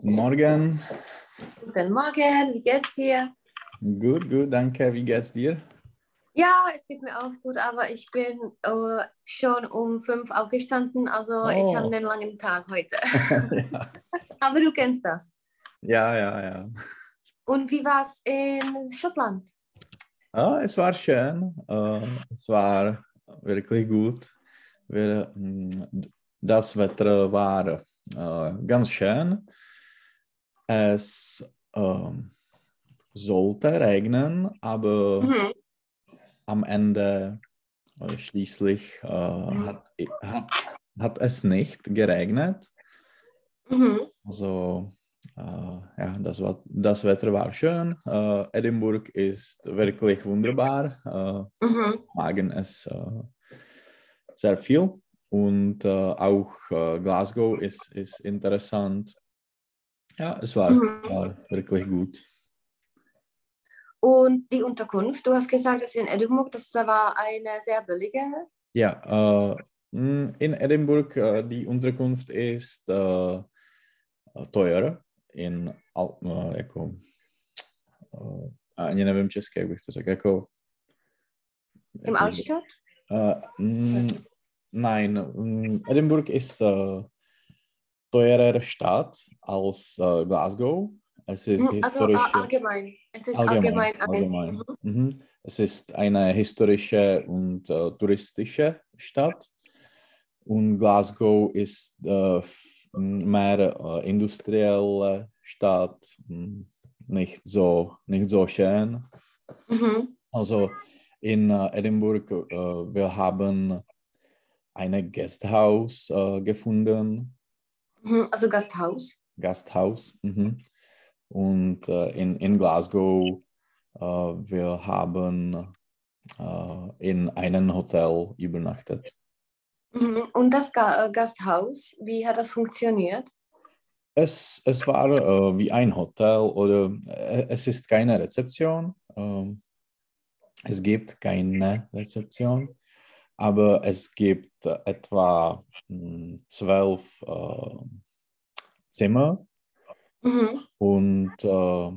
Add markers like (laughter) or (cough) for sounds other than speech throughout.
Guten Morgen. Guten Morgen, wie geht's dir? Gut, gut, danke. Wie geht's dir? Ja, es geht mir auch gut, aber ich bin äh, schon um fünf aufgestanden, also ich habe Oh. einen langen Tag heute. (laughs) ja. aber du kennst das. ja, ja, ja. Und wie war es in Schottland? Ah, es war schön. Äh, es war wirklich gut. Wir, mm, das Wetter war äh, ganz schön. Es ähm, sollte regnen, aber Mhm. am Ende äh, schließlich äh, Mhm. hat, hat, hat es nicht geregnet. Mhm. Also äh, ja, das, war, das Wetter war schön. Äh, Edinburgh ist wirklich wunderbar. Äh, Mhm. magen es sehr viel. Und auch Glasgow ist, ist interessant. Ja, es war, Mhm. war wirklich gut. Und die Unterkunft, du hast gesagt, dass in Edinburgh, das war eine sehr billige. Ja, äh, mh, in Edinburgh äh, die Unterkunft ist äh, teuer. In, äh, jako, äh, ani nevím česky, jak bych to řekl, jako, Im Altstadt? Mh, nein, mh, Edinburgh ist äh, teurer Stadt als äh, Glasgow. Es ist Mhm, Also äh, allgemein. Es ist allgemein, allgemein, ein. allgemein. Mhm. Mhm. Es ist eine historische und äh, touristische Stadt. Und Glasgow ist äh, mehr äh, industrielle Stadt, nicht so, nicht so schön. Mhm. Also in äh, Edinburgh, äh, wir haben ein Gasthaus gefunden. Also Gasthaus. Gasthaus. Mhm. Und äh, in, in Glasgow, äh, wir haben äh, in einem Hotel übernachtet. Mhm. Und das Ga äh, Gasthaus, wie hat das funktioniert? Es, es war äh, wie ein Hotel oder äh, es ist keine Rezeption. ähm, es gibt keine Rezeption, aber es gibt etwa mh, zwölf äh, Zimmer Mhm. und äh,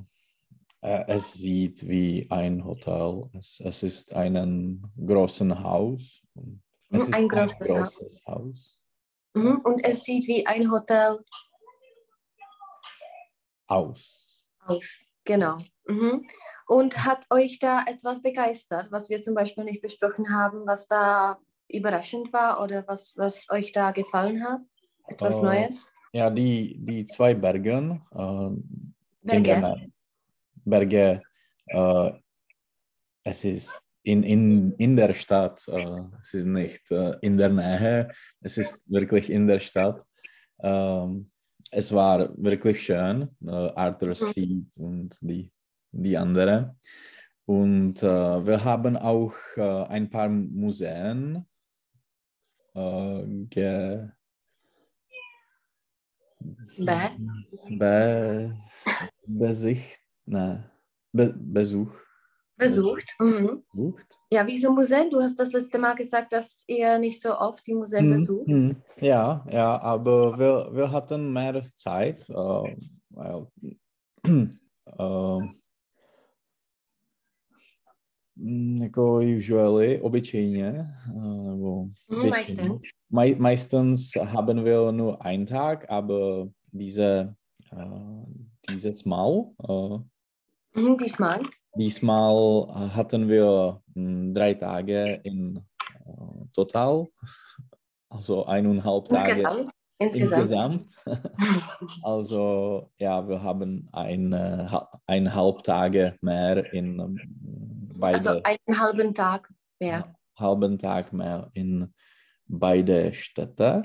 äh, es sieht wie ein Hotel. Es, es ist ein großes Haus. und Es Mhm, ist ein großes Haus. großes Haus. Mhm. Und es sieht wie ein Hotel Aus. aus. Genau. Mhm. Und hat euch da etwas begeistert, was wir zum Beispiel nicht besprochen haben, was da überraschend war oder was, was euch da gefallen hat? Etwas Äh, Neues? Ja, die, die zwei Bergen. Der Berge? Berge. Äh, es ist in, in, in der Stadt. Es ist nicht in der Nähe. Es ist wirklich in der Stadt. Ähm, es war wirklich schön. Arthur Seat und die, die andere. Und äh, wir haben auch äh, ein paar Museen äh, Be Be Besicht, ne, Be Besuch. besucht? Mhm. Besucht. Ja, wieso Museen? Du hast das letzte Mal gesagt, dass ihr nicht so oft die Museen Hm, besucht. hm, Ja, ja, aber wir, wir hatten mehr Zeit, äh, weil (clears throat) äh, jako usually, obyčejně, äh, nebo meistens. Mei meistens haben wir nur einen Tag, aber diese, äh, dieses Mal, äh, Mhm, diesmal. Diesmal hatten wir mh, drei Tage in äh, total, also eineinhalb Tage Insgesamt. Insgesamt. insgesamt. (laughs) Also ja, wir haben eine, ha- eineinhalb Tage mehr in ähm, beide Also einen halben Tag mehr. halben Tag mehr in beide Städte.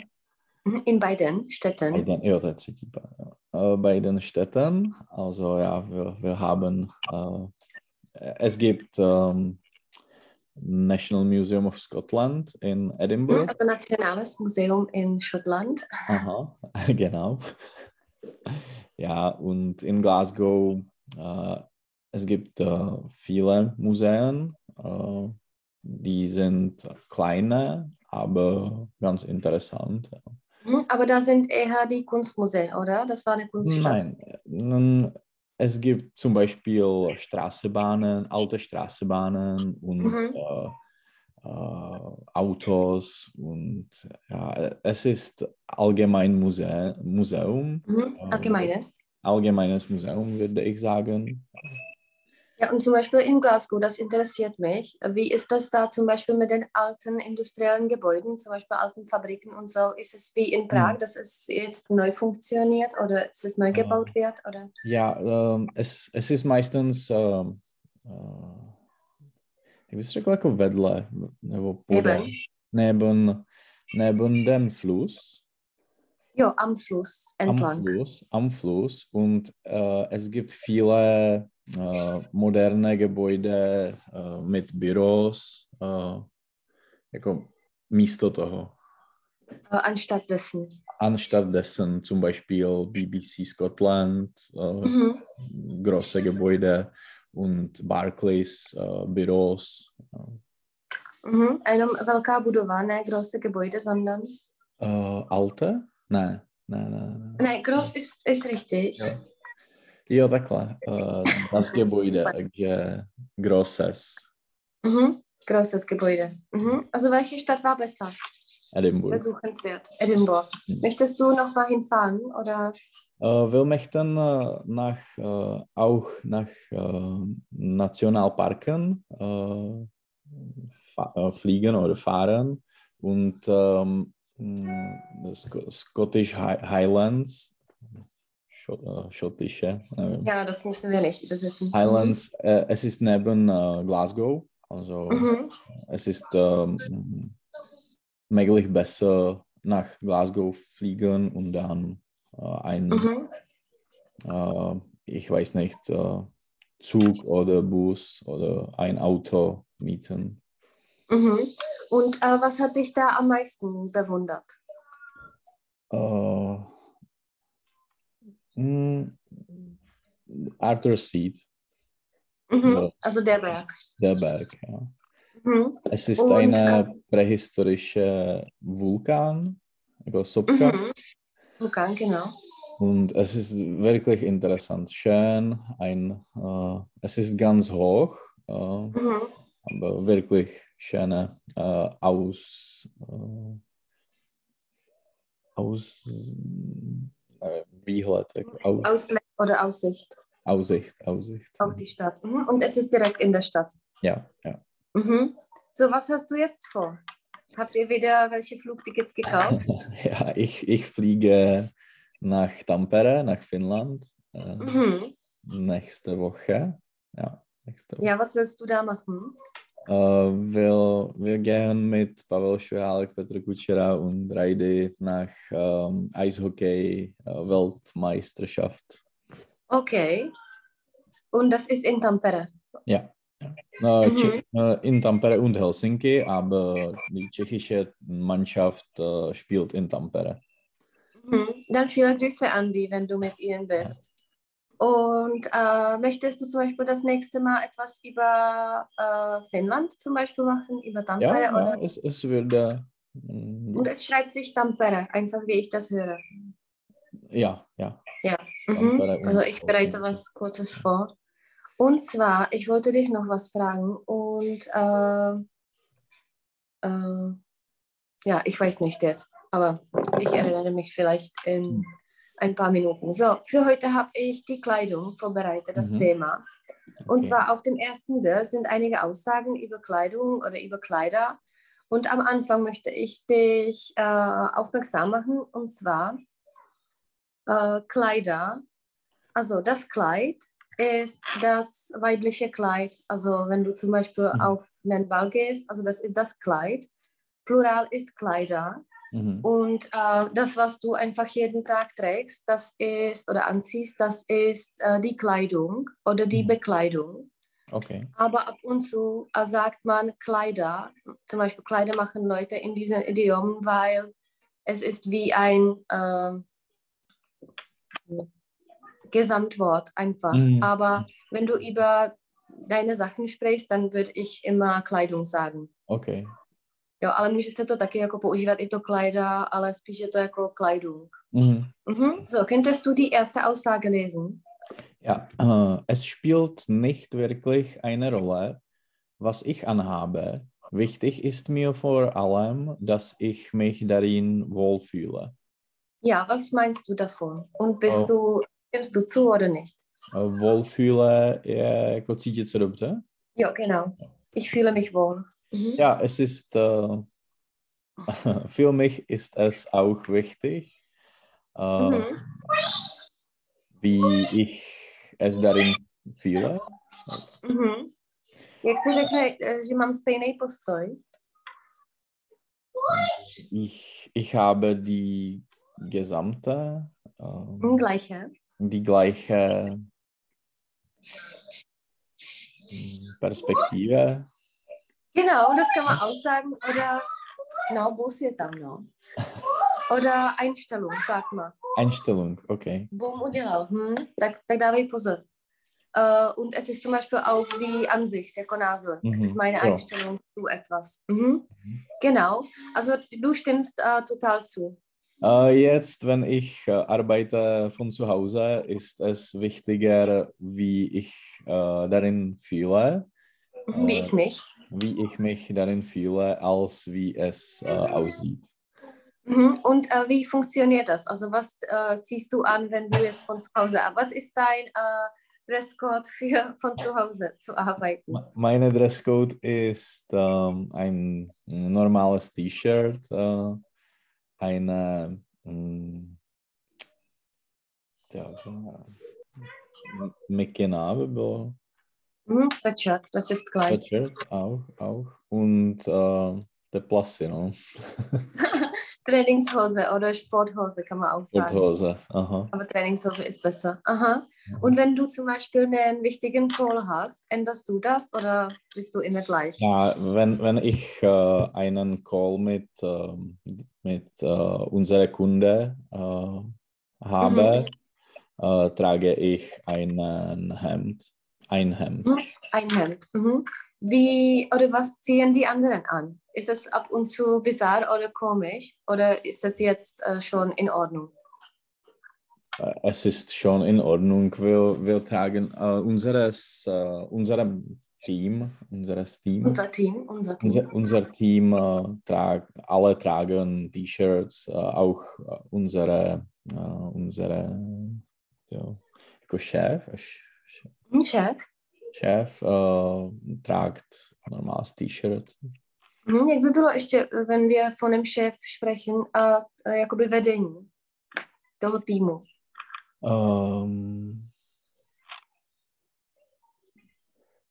Mhm, In beiden Städten. Bei den, ja, Paar, ja. Äh, bei den Städten. Also ja, wir, wir haben, äh, es gibt ähm, National Museum of Scotland in Mhm, Edinburgh. Also Nationales Museum in Schottland. Aha, (laughs) genau. Ja, und in Glasgow, äh, es gibt äh, viele Museen, äh, die sind kleine, aber ganz interessant. Mhm, Aber da sind eher die Kunstmuseen, oder? Das war eine Kunststadt. Nein, es gibt zum Beispiel Straßenbahnen, alte Straßenbahnen und Mhm. äh, äh, Autos und ja, es ist allgemein Muse Museum, Mhm. Ähm, Allgemeines. allgemeines Museum würde ich sagen. Ja, und zum Beispiel in Glasgow, das interessiert mich. Wie ist das da zum Beispiel mit den alten industriellen Gebäuden, zum Beispiel alten Fabriken und so? Ist es wie in Prag, Mhm. dass es jetzt neu funktioniert oder dass es neu gebaut wird? Oder? Ja, ähm, es, es ist meistens ähm, äh, jak bys řekl, jako vedle, nebo podél, Neben. neben, dem Fluss, Ja, am Fluss am entlang. Fluss, am Fluss und äh, es gibt viele äh, moderne Gebäude äh, mit Büros, äh, jako místo toho. Anstatt dessen. Anstatt dessen zum Beispiel BBC Scotland, äh, Mhm. große Gebäude und Barclays Büros. Mhm. Jenom velká budova, ne große Gebäude, sondern. Äh, alte? Ne, ne, ne. ne. Ne, groß ist, ist richtig. Jo. Jo, takhle. Uh, das Gebäude, takže grosses. Mhm. Großes Gebäude. Mhm. Also welche Stadt war besser? Edinburgh. Besuchenswert. Edinburgh. Mhm. Möchtest du noch mal hinfahren oder? Uh, wir möchten uh, nach, uh, auch nach uh, Nationalparken uh, fliegen oder fahren und um, Sc Scottish Hi Highlands, schottische, nevím. Ja, das müssen wir nicht übersetzen. Highlands, äh, es ist neben äh, Glasgow, also Mhm. es ist ähm, möglich besser nach Glasgow fliegen und dann äh, ein, Mhm. äh, ich weiß nicht, äh, Zug oder Bus oder ein Auto mieten. Mhm. Und äh, was hat dich da am meisten bewundert? Äh, mh, Arthur Seat, Mhm. Ja. Also der Berg. der Berg. Ja. Mhm. Es ist Und, eine prähistorische Vulkan, also Sopka. Mhm. Vulkan, genau. Und es ist wirklich interessant, schön. Ein, äh, es ist ganz hoch, äh, Mhm. aber wirklich schöne äh, Aus, äh, aus äh, Výhled, jako aus, Ausblick oder Aussicht Aussicht, Aussicht. auf die Stadt. Mhm. Und es ist direkt in der Stadt. Ja, ja. Mhm. So, was hast du jetzt vor? Habt ihr wieder welche Flugtickets gekauft? (laughs) ja ich, ich fliege nach Tampere, nach Finnland, äh, mhm. nächste Woche. Ja, nächste Woche. Ja, was willst du da machen? Äh, wir, wir gehen mit Pavel Švihálek, Petr Kučera und Reidi nach ähm, Eishockey-Weltmeisterschaft. Okay. Und das ist in Tampere. Ja. Äh, Mhm. Czech, äh, in Tampere und Helsinki, aber die tschechische Mannschaft spielt in Tampere. Mhm. Dann viele Grüße an die, wenn du mit ihnen bist. Und äh, möchtest du zum Beispiel das nächste Mal etwas über äh, Finnland zum Beispiel machen, über Tampere? Ja, oder? ja es, es würde. mm, Und es schreibt sich Tampere, einfach wie ich das höre. Ja, ja. Mhm. Tampere und Also ich bereite was Kurzes vor. Und zwar, ich wollte dich noch was fragen und äh, äh, ja, ich weiß nicht jetzt, aber ich erinnere mich vielleicht in ein paar Minuten. So, für heute habe ich die Kleidung vorbereitet, das Mhm. Thema. Und Okay. zwar auf dem ersten Bild sind einige Aussagen über Kleidung oder über Kleider. Und am Anfang möchte ich dich äh, aufmerksam machen. Und zwar äh, Kleider. Also das Kleid ist das weibliche Kleid. Also wenn du zum Beispiel Mhm. auf einen Ball gehst, also das ist das Kleid. Plural ist Kleider. Mhm. Und äh, das, was du einfach jeden Tag trägst, das ist oder anziehst, das ist äh, die Kleidung oder die Mhm. Bekleidung. Okay. Aber ab und zu äh, sagt man Kleider. Zum Beispiel Kleider machen Leute in diesem Idiom, weil es ist wie ein äh, Gesamtwort einfach. Mhm. Aber wenn du über deine Sachen sprichst, dann würde ich immer Kleidung sagen. Okay. Jo, ale může se to taky jako používat i to Kleider, ale spíš je to jako Kleidung. Mhm. Mhm. So, könntest du die erste Aussage lesen? Ja, äh, es spielt nicht wirklich eine Rolle, was ich anhabe. Wichtig ist mir vor allem, dass ich mich darin wohlfühle. Ja, was meinst du davon? Und bist Oh. du, stimmst du zu oder nicht? Äh, Wohlfühle jako cítit se dobře. Ja, genau. Ich fühle mich wohl. Mhm. Ja, es ist, äh, (laughs) für mich ist es auch wichtig, äh, Mhm. wie ich es darin fühle. Mhm. Jak si řekne, že mám stejný postoj? Ich, ich habe die gesamte, äh, Hm, Gleiche. die gleiche mm, Perspektive. Genau, das kann man auch sagen. Oder, no, Bus je tam, no. Oder Einstellung, sag mal. Einstellung, okay. Boom udělal. Hm? Tak, tak dávej pozor. Uh, und es ist zum Beispiel auch wie Ansicht, jako Nase. Es Mhm, ist meine ja. Einstellung zu etwas. Mhm. Genau. Also du stimmst uh, total zu. Äh, jetzt, wenn ich äh, arbeite von zu Hause, ist es wichtiger, wie ich äh, darin fühle, Mhm, Wie Äh, ich mich. Wie ich mich darin fühle, als wie es äh, aussieht. Mhm. Und äh, wie funktioniert das? Also was äh, ziehst du an, wenn du jetzt von zu Hause Was ist dein äh, Dresscode für von zu Hause zu arbeiten? Me- Meine Dresscode ist ähm, ein normales T-Shirt, äh, eine mm, ja, so, Mikinabe, Mhm, Sweatshirt, das ist gleich. Sweatshirt auch, auch und äh, der Plasse, no? (laughs) Trainingshose oder Sporthose kann man auch sagen. Sporthose, aha. Aber Trainingshose ist besser. Aha. Und wenn du zum Beispiel einen wichtigen Call hast, änderst du das oder bist du immer gleich? Ja, wenn, wenn ich äh, einen Call mit, ähm, mit äh, unserer Kunde äh, habe, äh, trage ich einen Hemd, ein Hemd. Mhm. Ein Hemd. Mhm. Wie oder was ziehen die anderen an? Ist das ab und zu bizarr oder komisch oder ist das jetzt äh, schon in Ordnung? Äh, es ist schon in Ordnung. Wir, wir tragen äh, unseres, äh, unserem Team, unseres Team, Unser Team, unser Team. unser, unser Team äh, trag, alle tragen T-Shirts, äh, auch äh, unsere, äh, unsere ja, jako Chef, Ch- Chef. Äh, tragt normales T-Shirt. Mhm, jak by bylo ještě, wenn wir von dem Chef sprechen, a äh, jakoby vedení toho týmu? Ähm,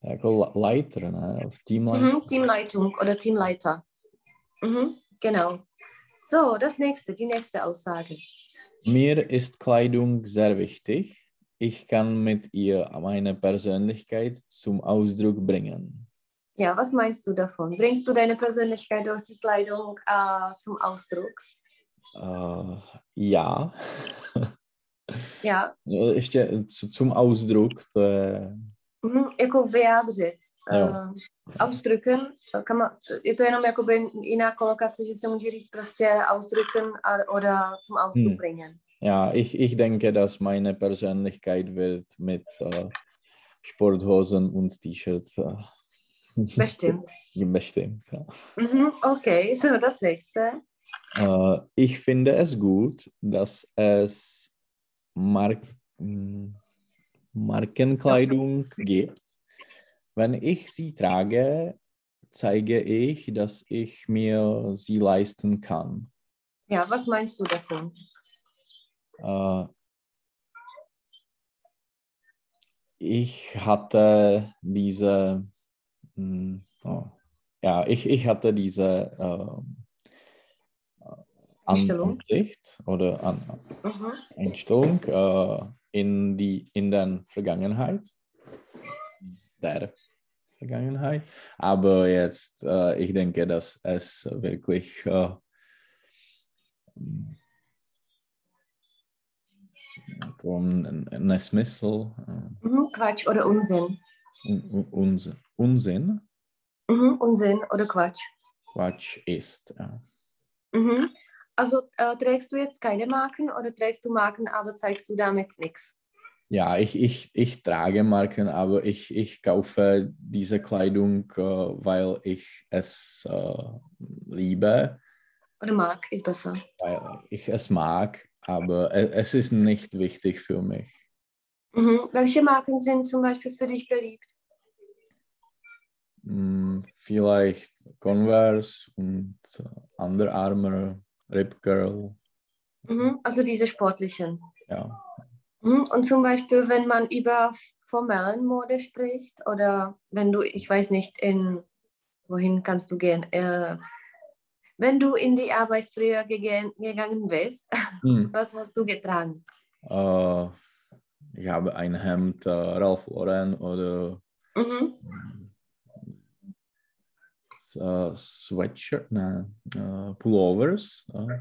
jako Le- Leiter, ne? Teamleiter. Mhm, Teamleitung oder Teamleiter. Mhm, genau. So, das nächste, die nächste Aussage. Mir ist Kleidung sehr wichtig. Ich kann mit ihr meine Persönlichkeit zum Ausdruck bringen. Ja, was meinst du davon? Bringst du deine Persönlichkeit durch die Kleidung äh, zum Ausdruck? Äh, ja, Ja, (laughs) ještě zu- zum Ausdruck, to je, mhm, jako vyjádřit. Jo. Uh, ausdrücken, man, je to jenom jakoby jiná kolokace, že se může říct prostě ausdrücken a, oder zum Ausdruck Hm. bringen. Ja, ich, ich denke, dass meine Persönlichkeit wird mit äh, Sporthosen und T-Shirts äh, Bestimmt. (laughs) bestimmt. Ja. Mhm, okay, so das nächste. Äh, ich finde es gut, dass es Mark Markenkleidung gibt. Wenn ich sie trage, zeige ich, dass ich mir sie leisten kann. Ja, was meinst du davon? Äh, ich hatte diese, mm, oh, ja, ich, ich hatte diese äh, Einstellung. Ansicht oder an, Mhm. Einstellung äh, in, die, in der Vergangenheit. Der Vergangenheit. Aber jetzt, äh, ich denke, dass es wirklich Nesmysl, äh, Mhm, Quatsch oder Unsinn. un, un, Unsinn. Mhm, Unsinn oder Quatsch. Quatsch ist. Ja. Mhm. Also äh, trägst du jetzt keine Marken oder trägst du Marken, aber zeigst du damit nichts? Ja, ich, ich, ich trage Marken, aber ich, ich kaufe diese Kleidung, äh, weil ich es äh, liebe. Oder mag, ist besser. Ich es mag, aber es, es ist nicht wichtig für mich. Mhm. Welche Marken sind zum Beispiel für dich beliebt? Hm, vielleicht Converse und Under Armour, Rip Girl. Mhm. Also diese sportlichen. Ja. Mhm. Und zum Beispiel, wenn man über formellen Mode spricht oder wenn du, ich weiß nicht, in wohin kannst du gehen? Äh, wenn du in die Arbeitsfrühe gegen, gegangen bist, Hm. (laughs) was hast du getragen? Äh, ich habe ein Hemd, äh, Ralph Lauren oder Mhm. äh, Sweatshirt, nein, Pullovers. Äh,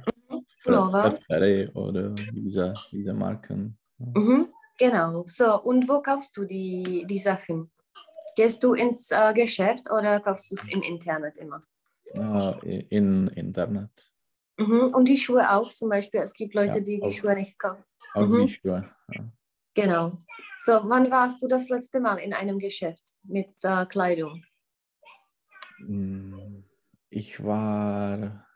Pullover. Fred Perry oder diese, diese Marken. Mhm. Genau. So, und wo kaufst du die, die Sachen? Gehst du ins Geschäft oder kaufst du es im Internet immer? Äh, in Internet. Mhm. Und die Schuhe auch zum Beispiel. Es gibt Leute, Ja, die die auch. Schuhe nicht kaufen. Auch Mhm. die Schuhe. Ja. Genau. So, wann warst du das letzte Mal in einem Geschäft mit äh, Kleidung? Mm, Ich war.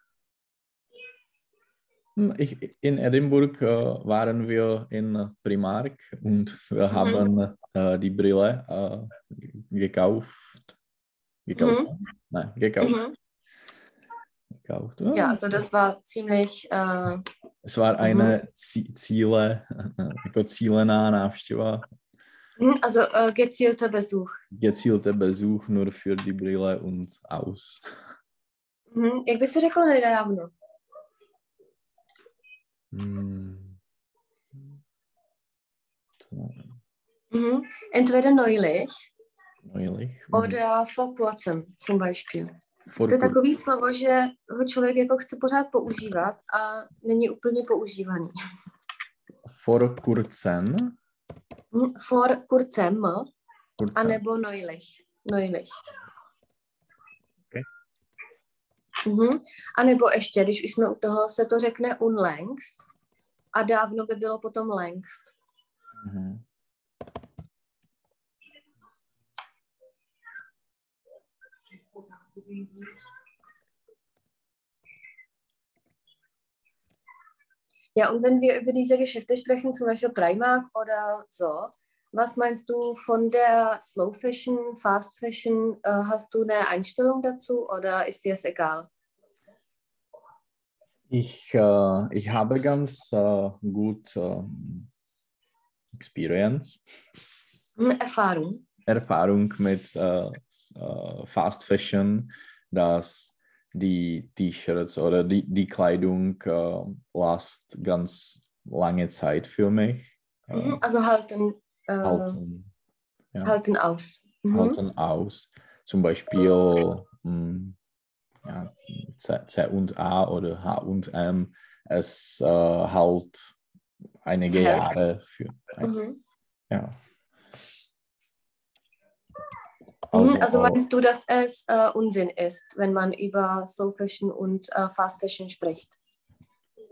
Hm, Ich, in Edinburgh äh, waren wir in Primark und wir Mhm. haben äh, die Brille äh, ge- gekauft. Gekauft? Nein, gekauft. Mhm. gekauft. Ja, also das war ziemlich, äh, Es war eine Zi- Ziele, jako cílená návštěva, mhm, also äh, gezielter Besuch. gezielter Besuch nur für die Brille und aus. Mhm. Jak by si řekl nedávno? Hm. So, Mhm. Entweder neulich neulich. Mhm. oder vor kurzem zum Beispiel. To je takový slovo, že ho člověk jako chce pořád používat a není úplně používaný. vor kurzem. Mhm. For kurzem kurzem. anebo neulich. Neulich. Okay. Mhm. A nebo ještě, když už jsme u toho, se to řekne unlängst a dávno by bylo potom längst. Mhm. Ja, und wenn wir über diese Geschäfte sprechen, zum Beispiel Primark oder so, was meinst du von der Slow Fashion, Fast Fashion? Äh, hast du eine Einstellung dazu oder ist dir es egal? Ich, äh, ich habe ganz äh, gut äh, Experience, Hm, Erfahrung. Erfahrung mit äh, äh, Fast Fashion, dass die T-Shirts oder die, die Kleidung äh, last ganz lange Zeit für mich. Äh, Mhm. Also halten, äh, halten, ja. halten aus. Mhm. halten aus. Zum Beispiel mh, ja, C, C und A oder H und M. Es äh, halt einige. Jahre für. Mhm. Ja. Mhm. Also meinst du, dass es äh, Unsinn ist, wenn man über Slow Fashion und äh, Fast Fashion spricht?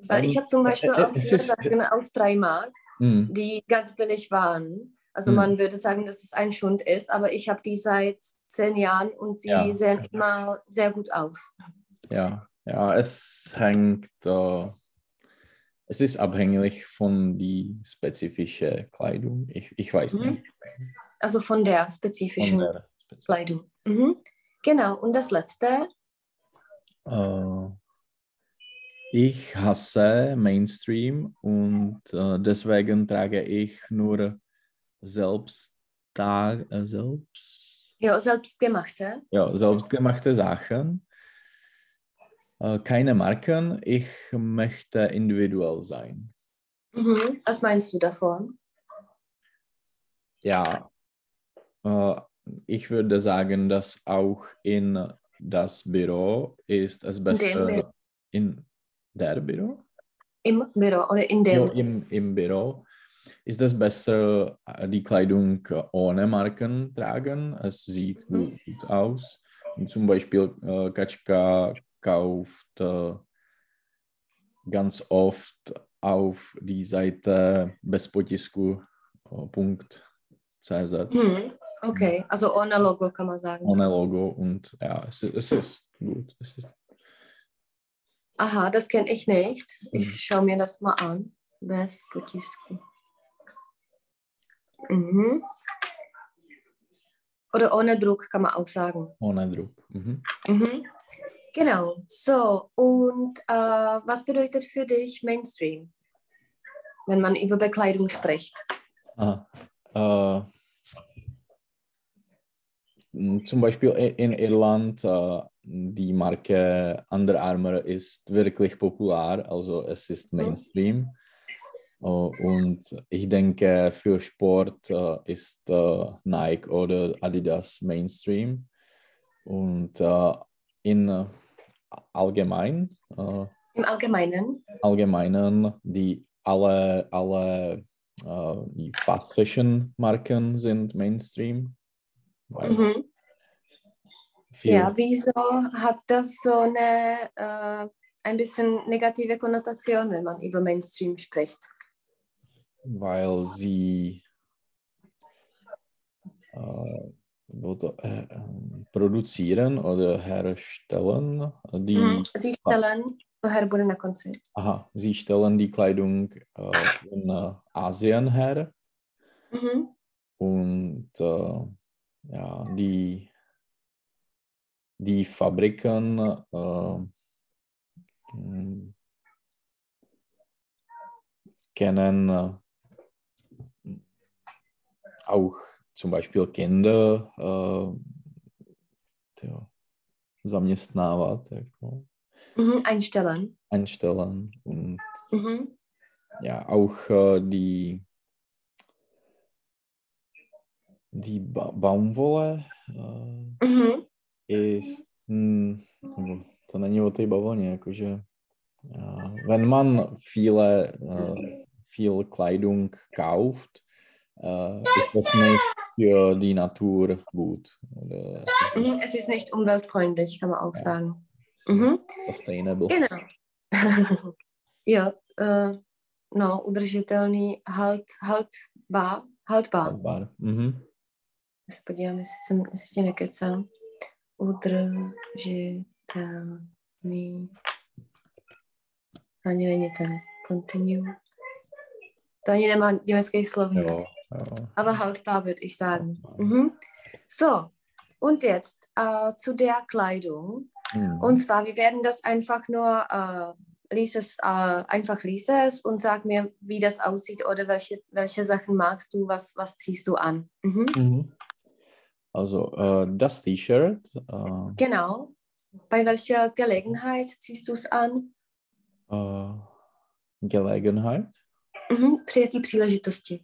Weil ich Ähm, habe zum Beispiel äh, äh, auch ist- Sachen aus Primark, mh, die ganz billig waren. Also Hm. man würde sagen, dass es ein Schund ist, aber ich habe die seit zehn Jahren und sie Ja. sehen immer sehr gut aus. ja, ja, es hängt, äh, es ist abhängig von die spezifische Kleidung. Ich, ich weiß Mhm. nicht. Also von der Von spezifischen der spezif- Kleidung. Mhm. Genau. Und das letzte? Äh, ich hasse Mainstream und äh, deswegen trage ich nur selbst, äh, selbst, Ja, selbstgemachte. ja, selbstgemachte Sachen. Keine Marken. Ich möchte individuell sein. Mhm. Was meinst du davon? Ja, ich würde sagen, dass auch in das Büro ist es besser. Büro. In der Büro? Im Büro oder in dem? im, im Büro ist es besser, äh, die Kleidung äh, ohne Marken tragen. Es sieht Mhm. gut, aus. zum Beispiel äh, Kaczka kauft äh, ganz oft auf die Seite bezpotisku.cz. Mhm. Okay, also ohne Logo kann man sagen. Ohne Logo und ja, es, es ist gut. Es ist Aha, das kenne ich nicht. Ich Mhm. schaue mir das mal an. Bez potisku. Mhm. Oder ohne Druck kann man auch sagen. ohne Druck. Mhm. Mhm. Genau. So, und äh, was bedeutet für dich Mainstream, wenn man über Bekleidung spricht? Aha. Äh, zum Beispiel in Irland, äh, die Marke Under Armour ist wirklich populär, also es ist Mainstream. Äh, und ich denke, für Sport äh, ist Nike oder Adidas Mainstream. Und in allgemein, Im Allgemeinen? allgemeinen, die alle, alle die Fast Fashion Marken sind Mainstream. Mhm. Ja, wieso hat das so eine äh, ein bisschen negative Konnotation, wenn man über Mainstream spricht? weil sie äh, äh, ähm, produzieren oder herstellen. Die, Mhm. Sie stellen, na konci? aha, sie stellen die Kleidung äh, in äh, Asien her Mhm. und äh, ja, die, die Fabriken äh, m, kennen äh, auch zum Beispiel Kinder äh, zaměstnávat, jako Mhm. Einstellen. einstellen und Mhm. ja, auch äh, die, die ba Baumwolle äh, Mhm. ist, hm, nebo to není o té bavlně, jakože äh, wenn man viele, äh, viel Kleidung kauft, äh, ist das nicht für die Natur gut. Oder es ist nicht Mhm. Es ist nicht umweltfreundlich, kann man auch Ja. sagen. Mhm. sustainable. Genau. (laughs) jo, uh, no, udržitelný, halt, haltbar, haltbar. Haltbar. Mhm. Já se podívám, jestli, jsem, jestli tě nekecám. Udržitelný. Ani není ten. Continue. To ani nemá německý slovník. Jo, jo. Aber haltbar würde ich sagen. Mhm. So, und jetzt äh, zu der Kleidung. Mhm. Und zwar, wir werden das einfach nur, äh, lies es, äh, einfach lies es und sag mir, wie das aussieht oder welche, welche Sachen magst du, was, was ziehst du an. Mhm. Mhm. Also äh, das T-Shirt, äh, Genau. Bei welcher Gelegenheit ziehst du es an? äh, Gelegenheit. Mhm. Při jaký příležitosti?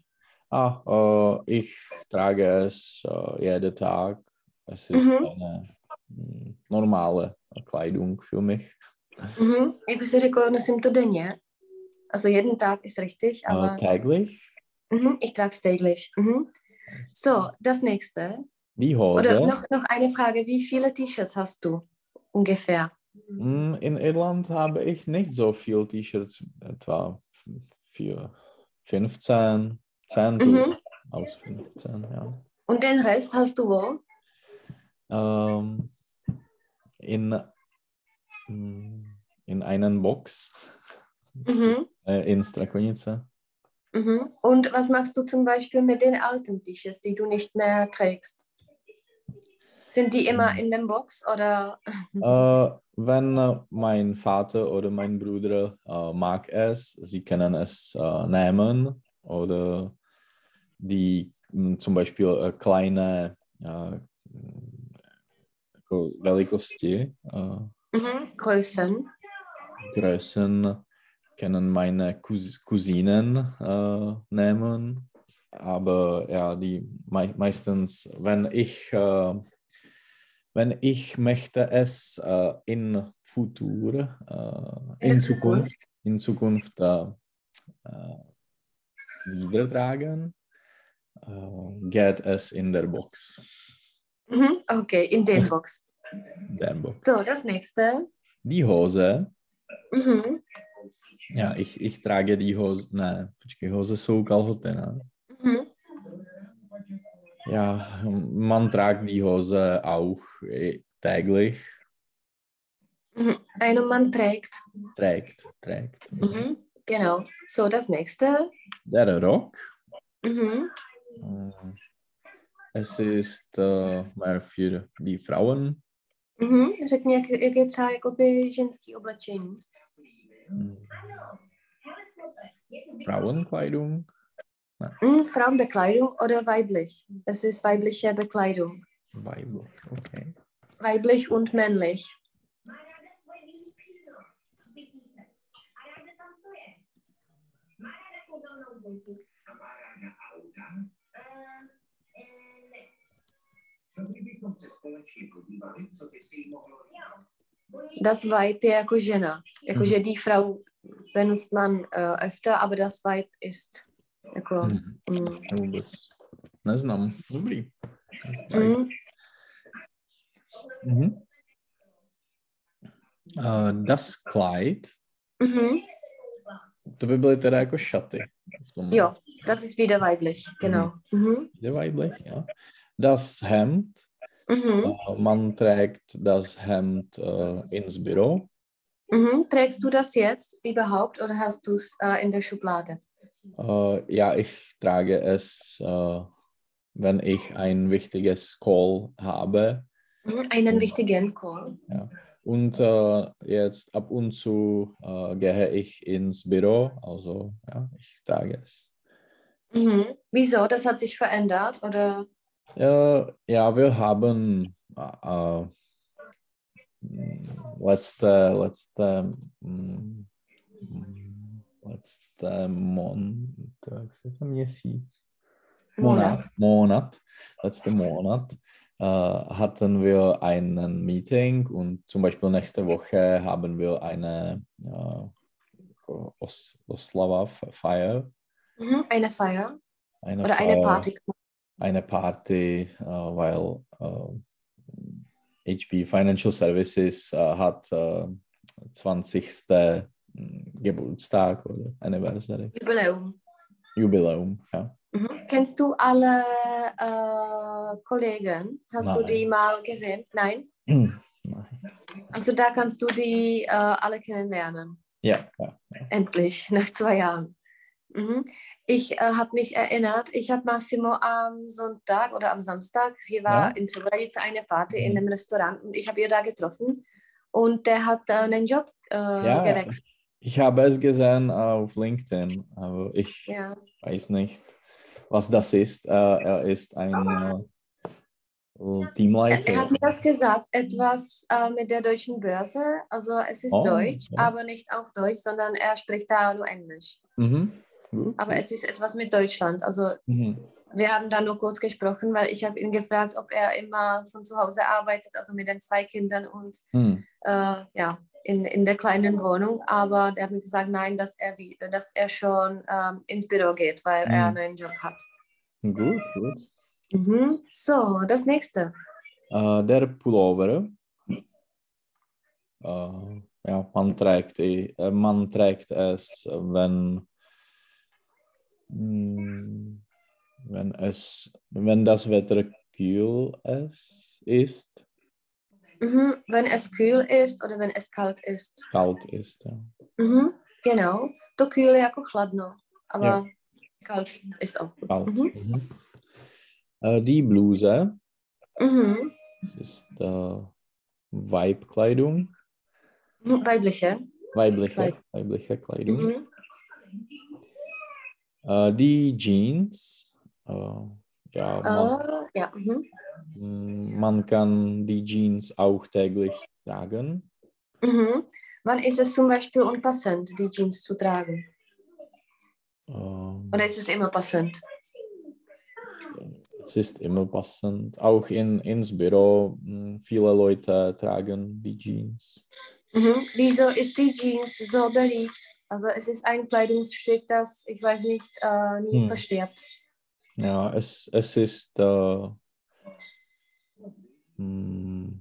Ah, äh, ich trage es äh, jeden Tag. Es ist Mhm. eine mm, normale Kleidung für mich. Mhm. Jak by se řeklo, nosím to denně. Also jeden Tag ist richtig, Äh, aber täglich. mhm. ich trage es täglich. Mhm. So, das nächste. Die Oder Hose. noch, noch eine Frage, wie viele T-Shirts hast du ungefähr? Mm, In Irland habe ich nicht so viel T-Shirts, etwa für 15, 10 Mhm. aus 15, ja. Und den Rest hast du wo? Ähm, in, mm, in einen Box Mhm. äh, in Strakonice. Mhm. Und was machst du zum Beispiel mit den alten T-Shirts, die du nicht mehr trägst? Sind die immer Mhm. in der Box oder? Äh, wenn äh, mein Vater oder mein Bruder äh, mag es, sie können es äh, nehmen oder die mh, zum Beispiel äh, kleine äh, velikosti, Mhm. Größen. Größen können meine Cous Cousinen nehmen. Aber ja, die mei meistens, wenn ich, äh, wenn ich möchte es äh, in Futur, äh, In in der Zukunft, in Zukunft äh, äh, wieder tragen, äh, geht es in der Box. Mhm. Okay, in den Box. Derbo. So, das nächste. Die Hose. Mhm. Ja, ich, ich trage die Hose. Ne, počkej, Hose jsou kalhoty, ne? Mhm. Ja, man tragt die Hose auch täglich. Mhm. Ein Mann trägt. Trägt, trägt. Mhm. Genau. So, das nächste. Der Rock. Mhm. Äh, Es ist äh, mehr für die Frauen. Mhm. Řekni, jak, jak je třeba jakoby ženský oblečení. Hm. Frauenkleidung. Mhm. Frauenbekleidung oder weiblich? Es ist weibliche Bekleidung. Weiblich, okay. Weiblich und männlich. Das Weib jako žena. Jakože die Frau benutzt man äh, öfter, aber das Weib ist Hm, Mm. neznám. Dobrý. Mm. Mhm. Uh, das Kleid, Mhm. to by byly teda jako šaty. V tom Jo, das ist wieder weiblich, genau. Mhm. Je weiblich, ja. Das Hemd, Mhm. uh, man trägt das Hemd uh, ins Büro. Mhm. Trägst du das jetzt überhaupt oder hast du es äh, in der Schublade? Uh, ja, ich trage es, uh, wenn ich ein wichtiges Call habe. Mhm. Einen wichtigen Call. Und äh, jetzt ab und zu äh, gehe ich ins Büro, also ja, ich trage es. Mhm. Wieso? Das hat sich verändert oder? Äh, ja, wir haben äh, äh, letzte, letzte, mm, mm, letzte Montag, Monat, Monat, letzte Monat äh, hatten wir einen Meeting und zum Beispiel nächste Woche haben wir eine äh, Os Oslava Feier, Mhm. Eine Feier eine oder eine Feier, Party. eine Party, äh, weil äh, HP Financial Services äh, hat äh, 20. Geburtstag oder Anniversary, Jubiläum. Jubiläum, ja. Mhm. Kennst du alle äh, Kollegen? Hast du Nein. die mal gesehen? Nein? Nein. Also da kannst du die äh, alle kennenlernen. Ja, ja. Endlich, (laughs) nach zwei Jahren. Mhm. Ich äh, habe mich erinnert, ich habe Massimo am Sonntag oder am Samstag, hier war Ja. in Srebrenica eine Party Mhm. in einem Restaurant und ich habe ihn da getroffen und der hat einen Job äh, Ja. gewechselt. Ich habe es gesehen auf LinkedIn, aber ich Ja. weiß nicht, was das ist. Äh, er ist ein äh, Er, Teamleiter. er hat mir das gesagt, etwas äh, mit der deutschen Börse. Also es ist Oh, Deutsch, ja. aber nicht auf Deutsch, sondern er spricht da nur Englisch. Mhm. Aber es ist etwas mit Deutschland. Also Mhm. wir haben da nur kurz gesprochen, weil ich habe ihn gefragt, ob er immer von zu Hause arbeitet, also mit den zwei Kindern und Mhm. äh, ja, in, in der kleinen Wohnung. Aber der hat mir gesagt, nein, dass er, wie, dass er schon ähm, ins Büro geht, weil er Mhm. einen neuen Job hat. Gut, gut. Mhm. So, das nächste. Äh, der Pullover. Äh, ja, man trägt, äh, man trägt es, wenn, mm, wenn, es, wenn das Wetter kühl ist, Mhm. Wenn es kühl ist oder wenn es kalt ist. kalt ist. Ja. Mhm. Genau. To kühl jako chladno, aber Ja. kalt ist auch gut. Kalt. Mhm. Mhm. Äh, die Bluse, Mhm. das ist äh, Weibkleidung, Mhm. Weibliche. weibliche, Kleid- weibliche Kleidung. Mhm. Äh, die Jeans, äh, ja, ja. Man kann die Jeans auch täglich tragen. Mhm. Wann ist es zum Beispiel unpassend, die Jeans zu tragen? Ähm, Oder ist es immer passend? es ist immer passend. Auch in, ins Büro, mm, viele Leute tragen die Jeans. Mhm. Wieso ist die Jeans so beliebt? Also es ist ein Kleidungsstück, das, ich weiß nicht, äh, nie Hm. verstirbt. Ja, es, es ist äh, Hmm.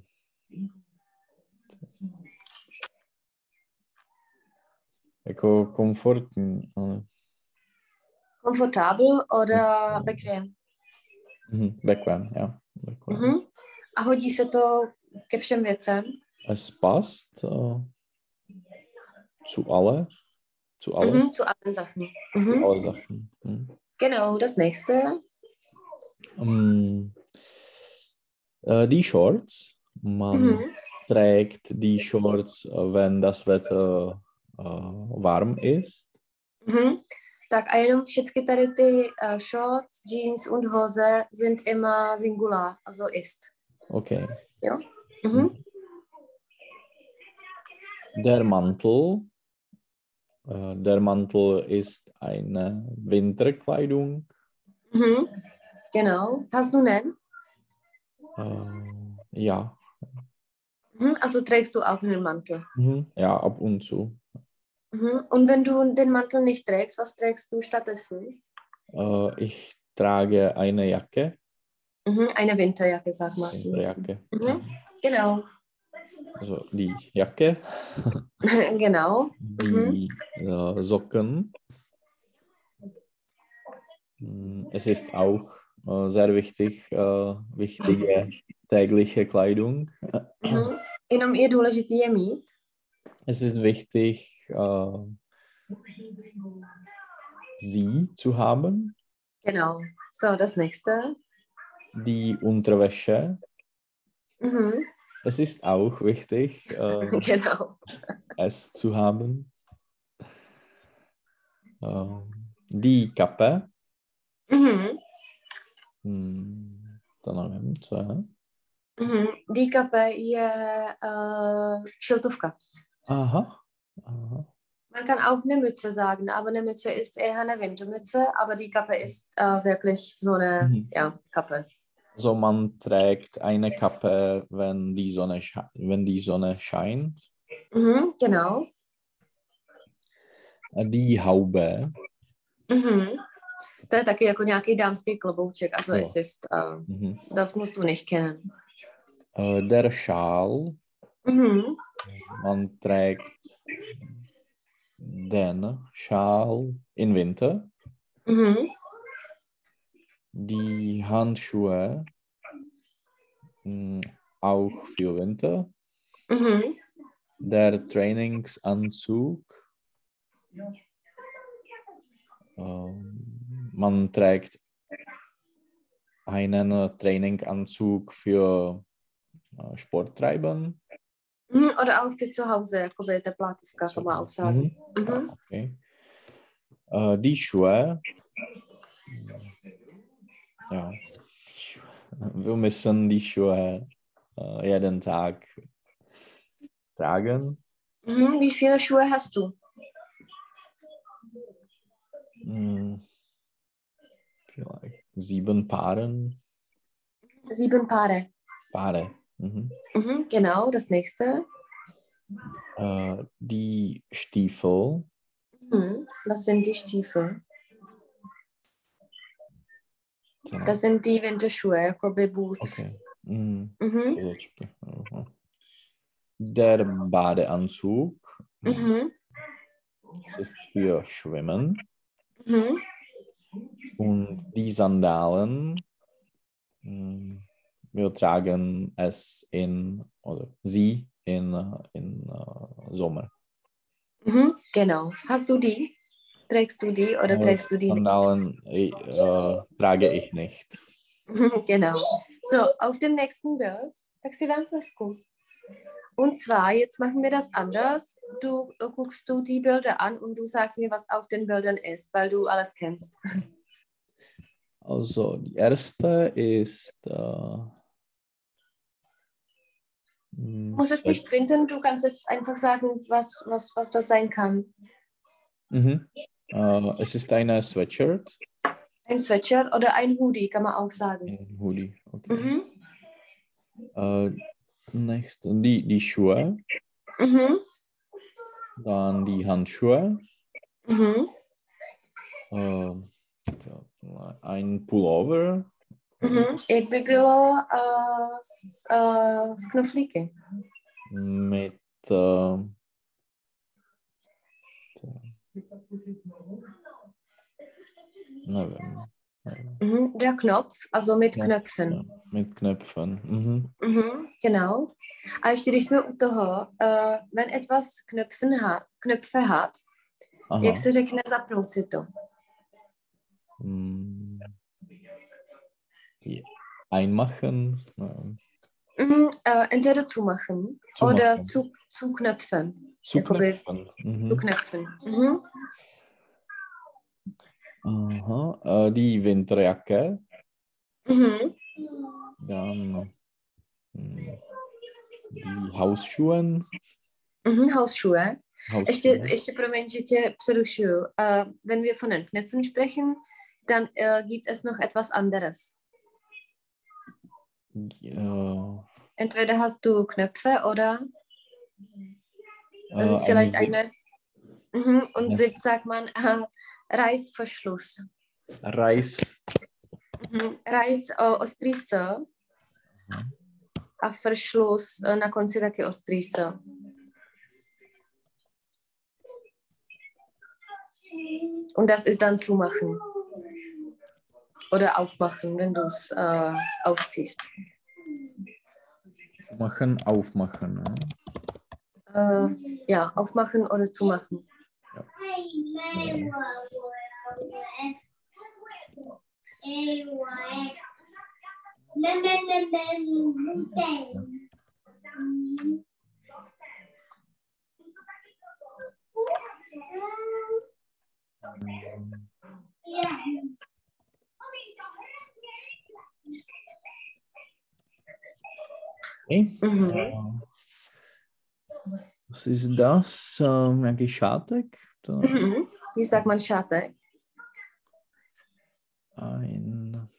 Jako komfortní, ale... Komfortabel oder eh, bequem? Mhm, bequem, jo. Bequem. Mm-hmm. A hodí se to ke všem věcem? Es passt uh, eh, zu alle. Zu alle? Mm-hmm, zu allen Sachen. Mm-hmm. Zu mhm. alle Sachen. Mhm. Genau, das nächste. Um, äh, die Shorts, man Mhm. trägt die Shorts, äh, wenn das Wetter äh, warm ist. Mhm. Tak a jenom všechny tady ty uh, shorts, jeans und Hose sind immer Singular, also ist. Okay. Mhm. Der Mantel, äh, der Mantel ist eine Winterkleidung. Mhm. Genau. Hast du einen? Äh, ja. Mhm. Also trägst du auch einen Mantel. Mhm. Ja, ab und zu. Mhm. Und wenn du den Mantel nicht trägst, was trägst du stattdessen? Äh, ich trage eine Jacke. Mhm. Eine Winterjacke, sag mal. Winterjacke. Mhm. Genau. Also die Jacke, (laughs) genau. die äh, Socken. Mm, Es ist auch sehr wichtig, äh, wichtige tägliche Kleidung. Mhm. Jenom je důležité je mít. Es ist wichtig, äh, sie zu haben, Genau. So, das nächste. die Unterwäsche. Mhm. Es ist auch wichtig, äh, (laughs) Genau. es zu haben. Die Kappe. Mhm. To nevím, co. Mhm. Die kape je uh, šiltovka. Aha. Aha. Man kann auch eine Mütze sagen, aber eine Mütze ist eher eine Wintermütze, aber die Kappe ist äh, wirklich so eine Mhm. ja, Kappe. Also man trägt eine Kappe, wenn die Sonne, wenn die Sonne scheint. Mhm, genau. Die Haube. Mhm. To je taky jako nějaký dámský klobouček, also Jo. es ist, äh, Mhm. das musst du nicht kennen. Äh, Der Schal. Mhm. Man trägt den Schal im Winter. Mhm. Die Handschuhe. mm, Auch für Winter. Mhm. Der Trainingsanzug. Ähm, man trägt einen äh, Trainingsanzug für äh, Sporttreiben. Mhm. Oder auch für zu Hause, jakoby teplákovka, kann man auch sagen. Okay. Äh, die Schuhe. Ja. Wir müssen die Schuhe äh, jeden Tag tragen. Mhm. Wie viele Schuhe hast du? Hm, Vielleicht sieben Paaren. Sieben Paare. Paare. Mhm. Mhm. Genau, das nächste. Äh, die Stiefel. Mhm. Was sind die Stiefel? Genau. Das sind die Winterschuhe, jakoby Boots. Okay. Mhm. Mhm. Aha. Der Badeanzug. Mhm. Das ist für Schwimmen. Mhm. Und die Sandalen. mm, Wir tragen es in, oder sie in, in äh, Sommer. Mhm. Genau. Hast du die? Trägst du die oder trägst du die nicht? Sandalen äh, äh, trage ich nicht. genau. So, auf dem nächsten Bild. Fresku. Und zwar, jetzt machen wir das anders. Du äh, guckst du die Bilder an und du sagst mir, was auf den Bildern ist, weil du alles kennst. Also die erste ist. Äh, mm, Muss es nicht finden, du kannst es einfach sagen, was, was, was das sein kann. Mhm. Äh, es ist eine Sweatshirt. Ein Sweatshirt oder ein Hoodie, kann man auch sagen. Ein Hoodie. Okay. Mhm. Äh, next, die, die Schuhe, Mhm. Dann die Handschuhe, Mhm. äh, ein Pullover, Mhm. Jak by bylo uh, s, uh, s knoflíky? mit äh, Nevím. Mhm. Der Knopf, also mit Ja. Knöpfen. Ja, mit Knöpfen. Mhm. Mhm, genau. A ještě když jsme u toho, uh, wenn etwas Knöpfen hat, Knöpfe hat, Aha. jak se řekne zapnout si to? Mm. Einmachen. Mhm, uh, entweder zumachen oder Zumachen. zu, zuknöpfen. Zuknöpfen. Jakoby Mhm. Zuknöpfen. Mhm. Aha. Äh, die Winterjacke. Mhm. Dann hm, die Hausschuhe. Mhm, Hausschuhe. Ještě, Hausschuhe. ještě promiň, že tě přerušuju. Uh, wenn wir von den Knöpfen sprechen, dann uh, gibt es noch etwas anderes. Ja, Entweder hast du Knöpfe oder das ist vielleicht ein neues. Mhm. Und. Zip sagt man äh, Reißverschluss. Reis. Mhm. Reiß o, ostrý S a Verschluss eh, na konci taky ostrý S. Und das ist dann zumachen. Oder aufmachen, wenn du es äh, aufziehst. Machen, aufmachen. Ne? Äh, ja, aufmachen oder zumachen. Okay. Mhm. Äh, was ist das? Ähm, ein Geschatek? Da- Mhm. Wie sagt man Schate? Ein.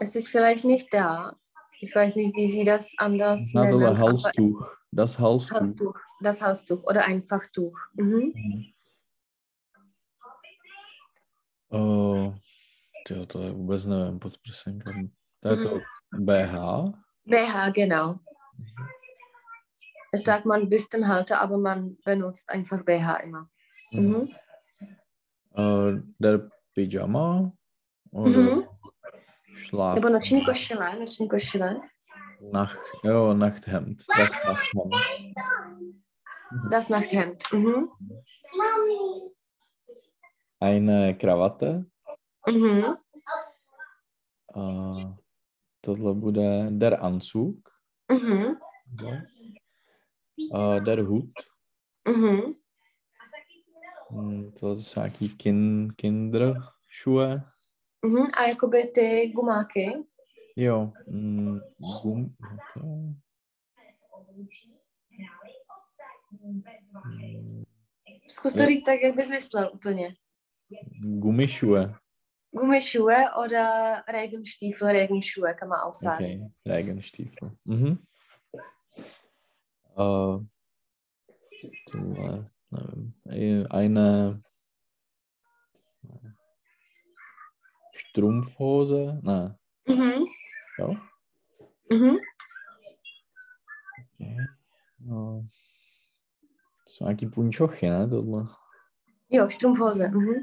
Es ist vielleicht nicht da. Ich weiß nicht, wie sie das anders na, nennen. oder Halstuch. Das Halstuch. Halstuch. Das Halstuch oder einfach Tuch. Mhm. Uh, tyjo, to je vůbec je to BH. BH, genau. Es sagt man Büstenhalter, aber man benutzt einfach BH immer. Mhm. Uh, der Pyjama. Oder Mhm. Schlaf. Nebo noční košile, noční košile. Nach, jo, Nachthemd. Das Nachthemd. Das Nachthemd. Mhm. Eine Krawatte. Mhm. Uh, tohle bude der Anzug. Mhm. Uh, der Hut. Mhm. Hm, To jsou nějaký kin, kinderschuhe. Mhm. A jakoby ty gumáky. Jo. Mm, gum, to Zkus to říct tak, jak bys myslel úplně. Gummischuhe. Gummischuhe oder Regenstiefel, Regenschuhe kann man auch sagen. Okay, Regenstiefel. Mhm. Uh, nevím. I- Eine Strumpfhose? Ne, Mhm. jo? Mhm. Okay. To jsou nějaký punčochy, ne, tohle? Jo, Strumpfhose. Mhm.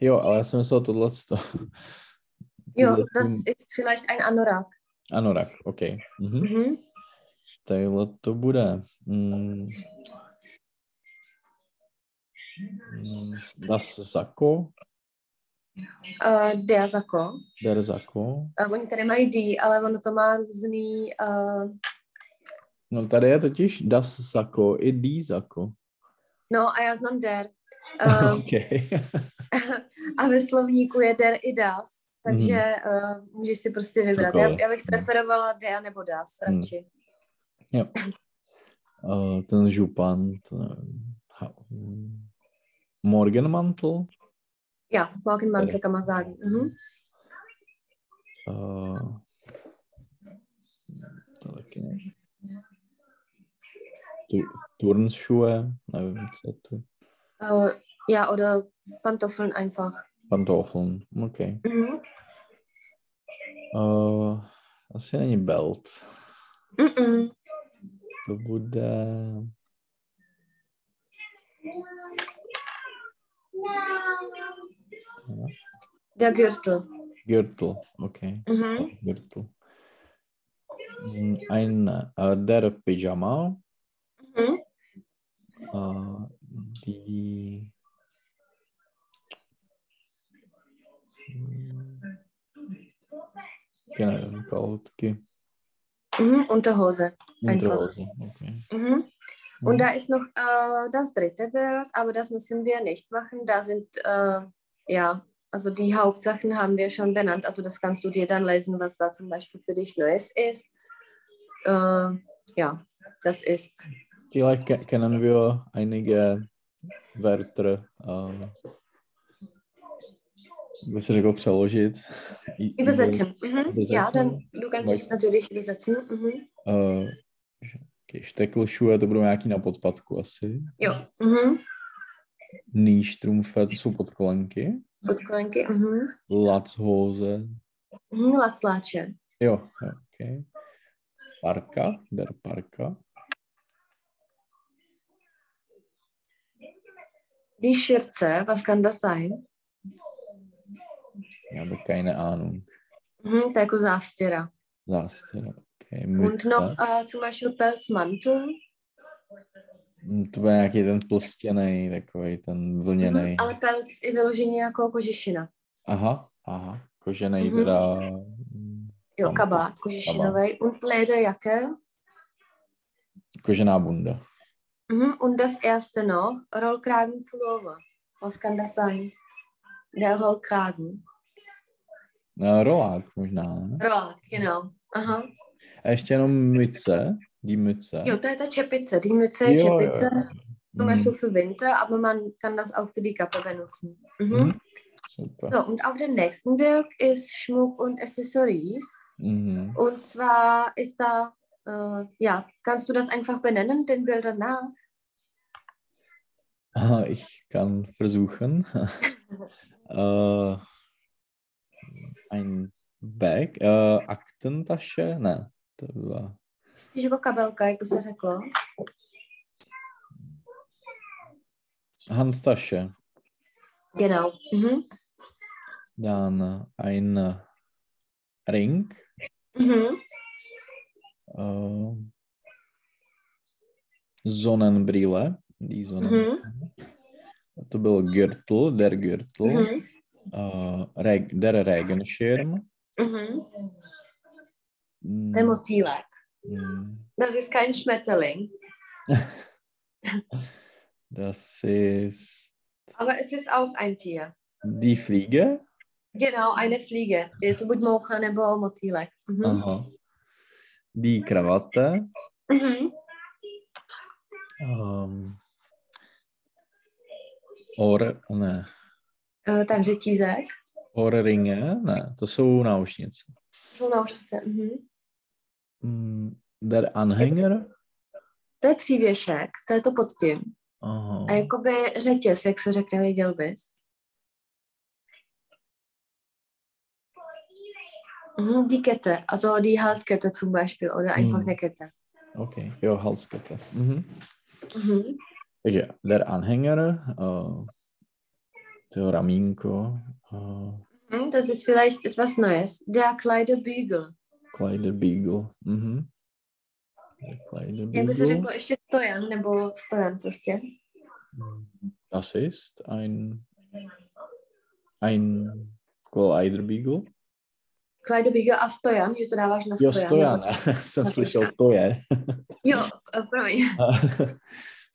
Jo, ale já jsem myslel tohle. (laughs) Jo, das ist vielleicht ein Anorak. Anorak, OK. Mhm. Mhm. Takhle to bude. Mm. Mm, Das Sako, Uh, der Sako. der Sako. Uh, oni tady mají D, ale ono to má různý... Uh, No tady je totiž das Sako i die Sako. no a já znám der. (laughs) Uh, (laughs) a ve slovníku je der i das. Takže uh, můžeš si prostě vybrat. Já, já bych preferovala der nebo das Mhm. radši. Uh, (laughs) ten župan, ten, mm, Morgenmantel. Ja, Morgenmantel kann man sagen. Mhm. Uh, to taky ne. Tu, Turnschuhe, nevím, co to je. Uh, ja, oder Pantoffeln einfach. Pantoffeln, OK. Mhm. Uh, asi není belt. Mm-mm. to bude... Der Gürtel. Gürtel, okay. Mhm. Gürtel. Mm, Ein, äh, der Pyjama, Mhm. Die... Genau, kalotky. Mhm. Unterhose. Einfach. Unterhose, okay. Mhm. Und da ist noch äh, das dritte Bild, aber das müssen wir nicht machen. Da sind, äh, ja, also die Hauptsachen haben wir schon benannt. Also das kannst du dir dann lesen, was da zum Beispiel für dich Neues ist. Äh, ja, das ist, Vielleicht können wir einige Wörter äh, bych se řekl přeložit. Übersetzen. Mhm. Ja, Übersetzen? dann, du kannst es natürlich übersetzen. Mhm. Uh, štekl to budou nějaký na podpadku asi. Jo. Mhm. Nýštrumfe, to jsou podklenky. Podklenky. Mhm. Lackhose. Mhm. Lacláče. Jo, jo, okay. Parka, der Parka. Die Schürze, was kann das sein? Ich habe keine Ahnung. Mhm. To je jako zástěra. Zástěra, okay. Und noch äh, zum Beispiel Pelzmantel. Mm, To bude nějaký ten tlstěný, takový ten vlněný. Mhm. Ale pelc je vyložený jako kožešina. Aha, aha. Kožený Mhm. teda... mm, Jo, kabát kožešinový. Und Lederjacke. Kožená bunda. Mhm. Und das erste noch, Rollkragenpullover. Was kann das sein? Der Rollkragen. No, rolák možná, ne? Rollák, genau. Aha. A ještě jenom myce, die Mütze. Jo, to je ta Čepice. Die Mütze, Jo, jo, Čepice. jo. Zum Mhm, Beispiel für Winter, aber man kann das auch für die Kappe benutzen. Mhm. Mhm. Super. So, und auf dem nächsten Bild ist Schmuck und Accessories. Mhm. Und zwar ist da, äh, ja, kannst du das einfach benennen, den Bildern nach? (laughs) Ah, Ich kann versuchen. (laughs) äh, ein Bag, äh, Aktentasche, ne, to byla jako kabelka, jak by se řeklo. Handtasche. Genau. Mhm. Dann ein Ring, Mhm. Äh, Sonnenbrille, die Sonnenbrille. To byl Gürtel, der Gürtel, Mhm. äh, Reg, der Regenschirm. Mhm. Der Motylek. mm, Das ist kein Schmetterling. Das ist Aber es ist auch ein Tier. die Fliege. Genau, eine Fliege. To buď moucha nebo motýlek. Mhm. Aha. Die Krawatte. Mhm. Um, or, ne, Eh, Ten řetízek. Ohrringe, ne, to jsou náušnice. Jsou náušnice. Mhm. Mm, der Anhänger. To je přívěšek, to je to pod tím. Aha. A jakoby řetěz, jak se řekne, věděl bys. Die Kette, also die Halskette zum Beispiel oder einfach Mhm. eine Kette. Okay, jo, Halskette. Mhm. Mhm. Takže der Anhänger, uh, to ramínko, uh, Mhm, Das ist vielleicht etwas Neues. Der Kleiderbügel. Kleiderbeagle. Mhm. Der Jak by se Kleiderbeagle. řeklo ještě stojan, nebo stojan prostě. Das ist ein, ein Kleiderbeagle. Kleiderbügel a stojan, že to dáváš na Jo, stojan. stojan. (laughs) Jsem Na slyšel, stojan. to je. Jo, eh, promiň. (laughs)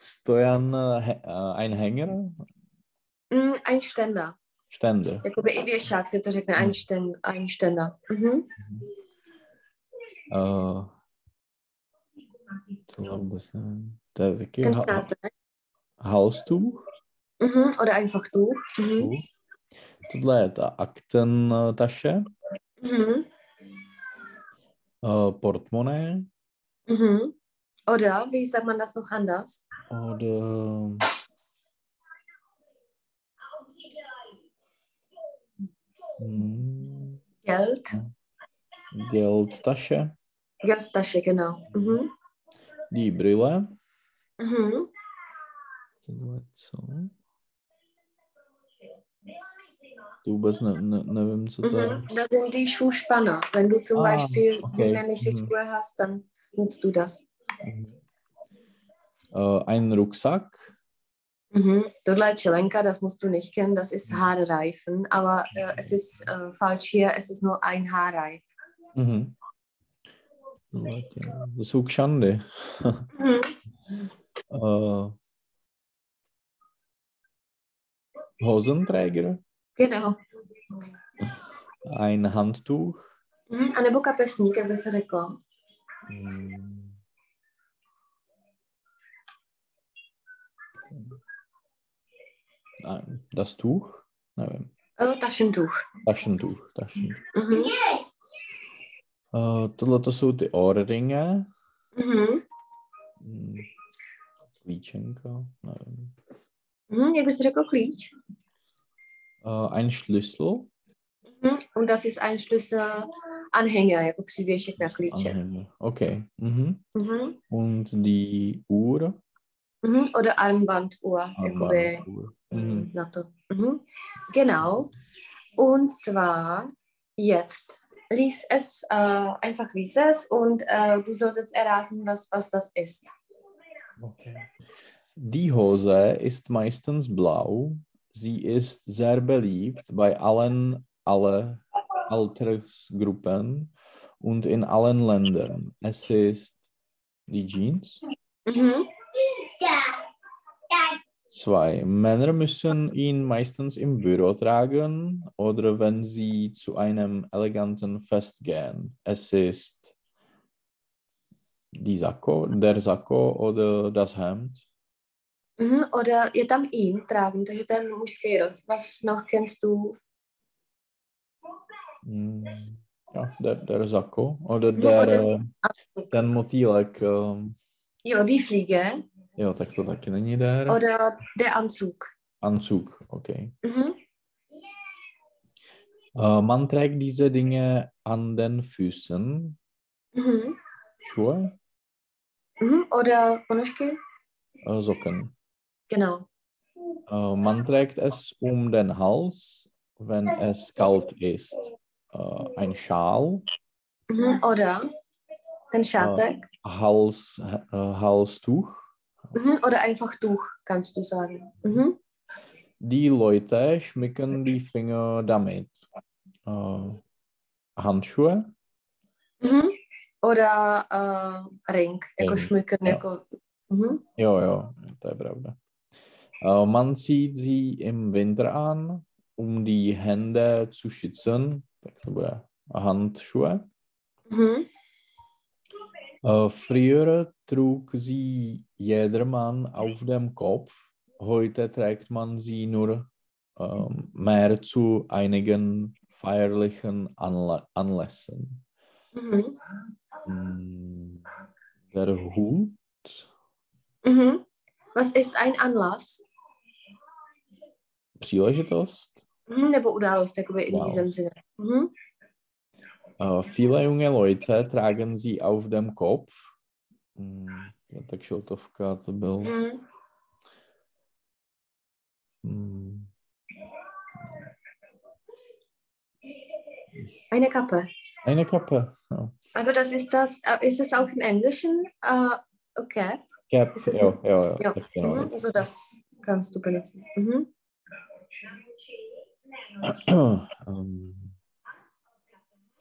Stojan, he- äh, ein Hänger, Mm, ein Ständer. Ständer. Jakoby i věšák se to řekne, ein, Sten, ein Ständer. Mhm. Uh, to vůbec nevím. To je taky Ten ha- znáte. halstuch. Mhm. Oder einfach Tuch. Mhm. Tohle je ta Aktentasche, Mhm. uh, Portemonnaie Mhm. Oder, wie sagt man das noch anders? oder hm, Geld. Geldtasche. Geldtasche, genau. Mhm. die Brille. Mhm. Tohle co? To vůbec ne, ne, je. Mhm. Das sind die Schuhspanner. Wenn du zum Ah, Beispiel okay. die männliche Mhm. Schuhe hast, dann nutzt du das. Äh, ein Rucksack. Mhm. Čelenka, das musst du nicht kennen, das ist Mhm. Haarreifen, aber äh, es ist äh, falsch hier, es ist nur ein Haarreif. Mhm. Kšandy. Mhm. (laughs) Äh, Hosenträger. Genau. Ein Handtuch. Mhm. A nebo kapesník, jak by se řeklo. Mm. Nein, das Tuch? Nevím. Taschentuch. Taschentuch. Taschentuch. Mhm. Uh, tohle to jsou ty ohrringe. Mhm. Mm. Klíčenka, nevím. Mhm. Jak by se řekl klíč? Uh, ein Schlüssel. Mhm. Und das ist ein Schlüsselanhänger, na. Okay. Mhm. Mhm. Und die Uhr. Mhm. Oder Armbanduhr, Armbanduhr. Mhm. to. Mhm. Genau. Und zwar jetzt. Lies es, äh, einfach lies es und äh, du solltest erraten, was, was das ist. Okay. Die Hose ist meistens blau. Sie ist sehr beliebt bei allen alle Altersgruppen und in allen Ländern. Es ist die Jeans. Mhm. Zwei. Männer müssen ihn meistens im Büro tragen oder wenn sie zu einem eleganten Fest gehen. Es ist die Sakko, der Sakko oder das Hemd. Mhm. Oder je tam ihn tragen, takže ten mužský rod. Was noch kennst du? Mm, Ja, der, der Sakko oder No, der, oder- eh, ten motýlek. ehm, Jo, die Fliege. Jo, tak to taky není der. Oder der Anzug. Anzug, okay. Mhm. Äh, man trägt diese Dinge an den Füßen. Mhm. Schuhe, Mhm. Oder Ponožky? äh, Socken. Genau. Äh, man trägt es um den Hals, wenn es kalt ist. Äh, ein Schal, Mhm. Oder šátek. Hals, äh, Halstuch. Mhm. Oder einfach Tuch, kannst du sagen. Mhm. Die Leute schmücken die Finger damit. Handschuhe, Mhm. Oder äh, ring, jako Ring, šmyken, jo. jako... Mhm. jo, jo, to je pravda. Äh, man zieht sie im Winter an, um die Hände zu schützen. Tak to bude Handschuhe. Mhm. Äh, früher trug sie jedermann auf dem Kopf. Heute trägt man sie nur ähm, mehr zu einigen feierlichen Anla Anlässen. Mhm. Mm, Der Hut, Mhm. Was ist ein Anlass? Příležitost. Mhm. Nebo událost, jakoby in Wow. diesem Sinne. Mhm. Äh, viele junge Leute tragen sie auf dem Kopf. Mm, tak šiltovka to byl. Mhm. Mm, Eine Kappe. eine Kappe. Ja. Aber das ist das, äh, ist es auch im Englischen? Äh, okay. Cap, jo, jo, jo, Ja. tak genau. Mhm. Also das kannst du benutzen. Mhm. Ähm,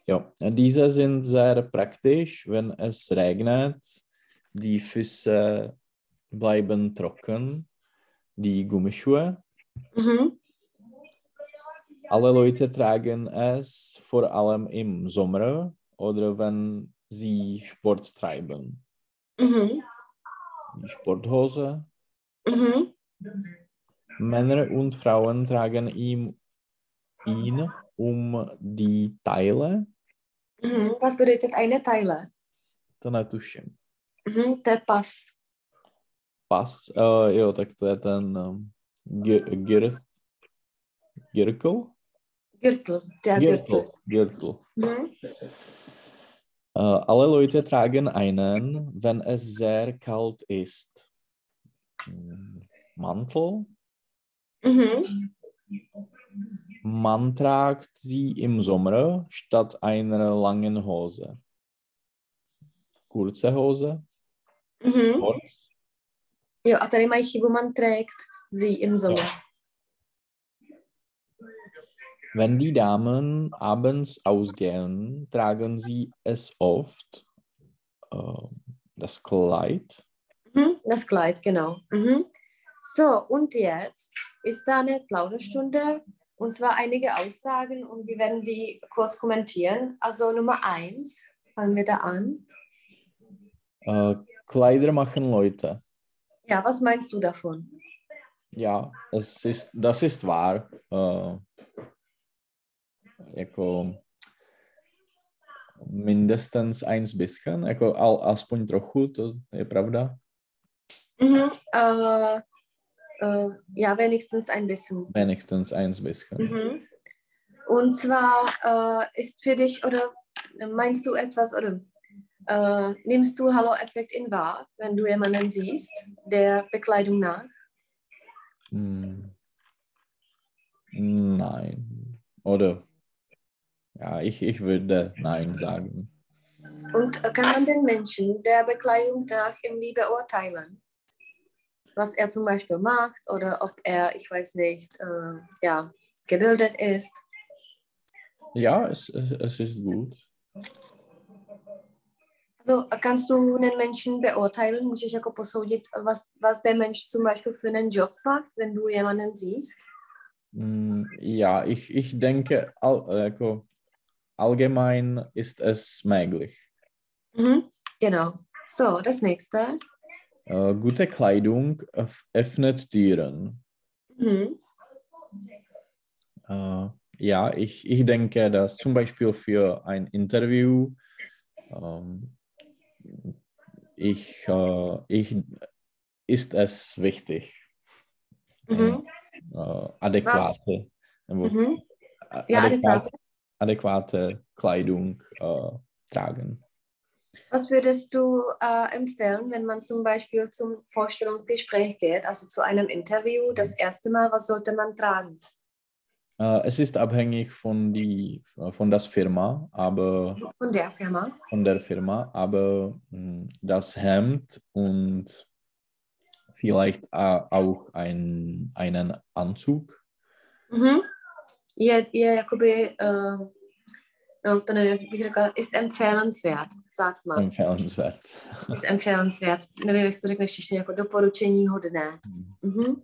ja, diese sind sehr praktisch, wenn es regnet. Die Füße bleiben trocken. Die Gummischuhe. Mhm. Alle Leute tragen es vor allem im Sommer oder wenn sie Sport treiben. Mhm. Die Sporthose. Mhm. Männer und Frauen tragen ihm, ihn um die Teile. Mhm. Was bedeutet eine Teile? To netuším. Mhm. Der Pass. Pas, uh, jo, tak to je ten um, gir, gir, girkl? Gürtel. Der Gürtel. Mhm. Äh, alle Leute tragen einen, wenn es sehr kalt ist. Mantel. Mhm. Man tragt sie im Sommer statt einer langen Hose. Kurze Hose. Mhm. Kurz. Jo, a tady mají chybu, man trägt sie im Sommer. Wenn die Damen abends ausgehen, tragen sie es oft. Äh, das Kleid. Mhm. Das Kleid, genau. Mhm. So, und jetzt ist da eine Plauderstunde und zwar einige Aussagen und wir werden die kurz kommentieren. Also Nummer eins, fangen wir da an. Äh, Kleider machen Leute. Ja, was meinst du davon? Ja, es ist, das ist wahr. Uh, jako mindestens eins bisschen, jako al, aspoň trochu, to je pravda. Mhm. Äh, äh, ja, wenigstens ein bisschen. Wenigstens eins bisschen. Mhm. Und zwar äh, ist für dich oder meinst du etwas oder äh, nimmst du Hallo-Effekt in wahr, wenn du jemanden siehst, der Bekleidung nach? Hm. Nein. Oder ja, ich, ich würde Nein sagen. Und äh, kann man den Menschen der Bekleidung nach irgendwie beurteilen? Was er zum Beispiel macht oder ob er, ich weiß nicht, äh, ja, gebildet ist. Ja, es, es, ist gut. Also kannst du einen Menschen beurteilen? Můžeš jako posoudit, was, was der Mensch zum Beispiel für einen Job macht, wenn du jemanden siehst? Mm, Ja, ich, ich denke, all, jako, allgemein ist es möglich. Mhm. Genau. So, das nächste. Äh, gute Kleidung öff- öffnet Türen. Mhm. Äh, ja, ich, ich denke, dass zum Beispiel für ein Interview ähm, ich, äh, ich, ist es wichtig, Mhm. äh, adäquate, Mhm. Ja, adäquate, adäquate. adäquate Kleidung äh, tragen. Was würdest du äh, empfehlen, wenn man zum Beispiel zum Vorstellungsgespräch geht, also zu einem Interview, das erste Mal, was sollte man tragen? Äh, es ist abhängig von, die, von das Firma, aber Von der Firma. von der Firma, aber mh, das Hemd und vielleicht äh, auch ein, einen Anzug. Mhm. Je, je jakoby, no to nevím, jak bych řekla, ist empfehlenswert, sagt man. Empfehlenswert. Ist empfehlenswert. Nevím, jak se to řekne v češtině, jako doporučení hodné. Mhm.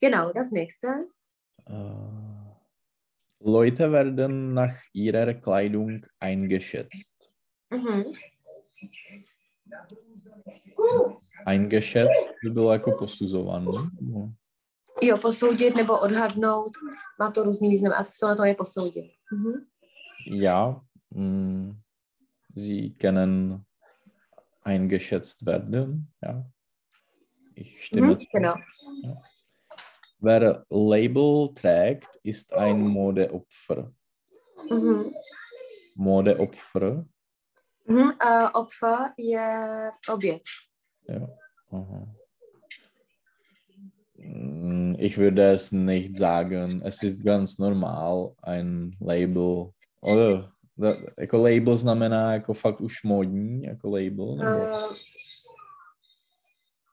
Genau, das nächste. Äh, Leute werden nach ihrer Kleidung eingeschätzt. Mhm. Eingeschätzt by bylo jako posuzovaný. Jo, posoudit nebo odhadnout, má to různý význam. A co na to je posoudit? Mhm. Ja, mh, sie können eingeschätzt werden. Ja. Ich stimme Mhm. Genau. Wer Label trägt, ist ein Modeopfer. Mhm. Modeopfer. Mhm. A Opfer je oběť. Ja. Aha. Mm, Ich würde es nicht sagen. Es ist ganz normal, ein Label. Oder da- jako label znamená jako fakt už modní, jako label. Nebo? Äh,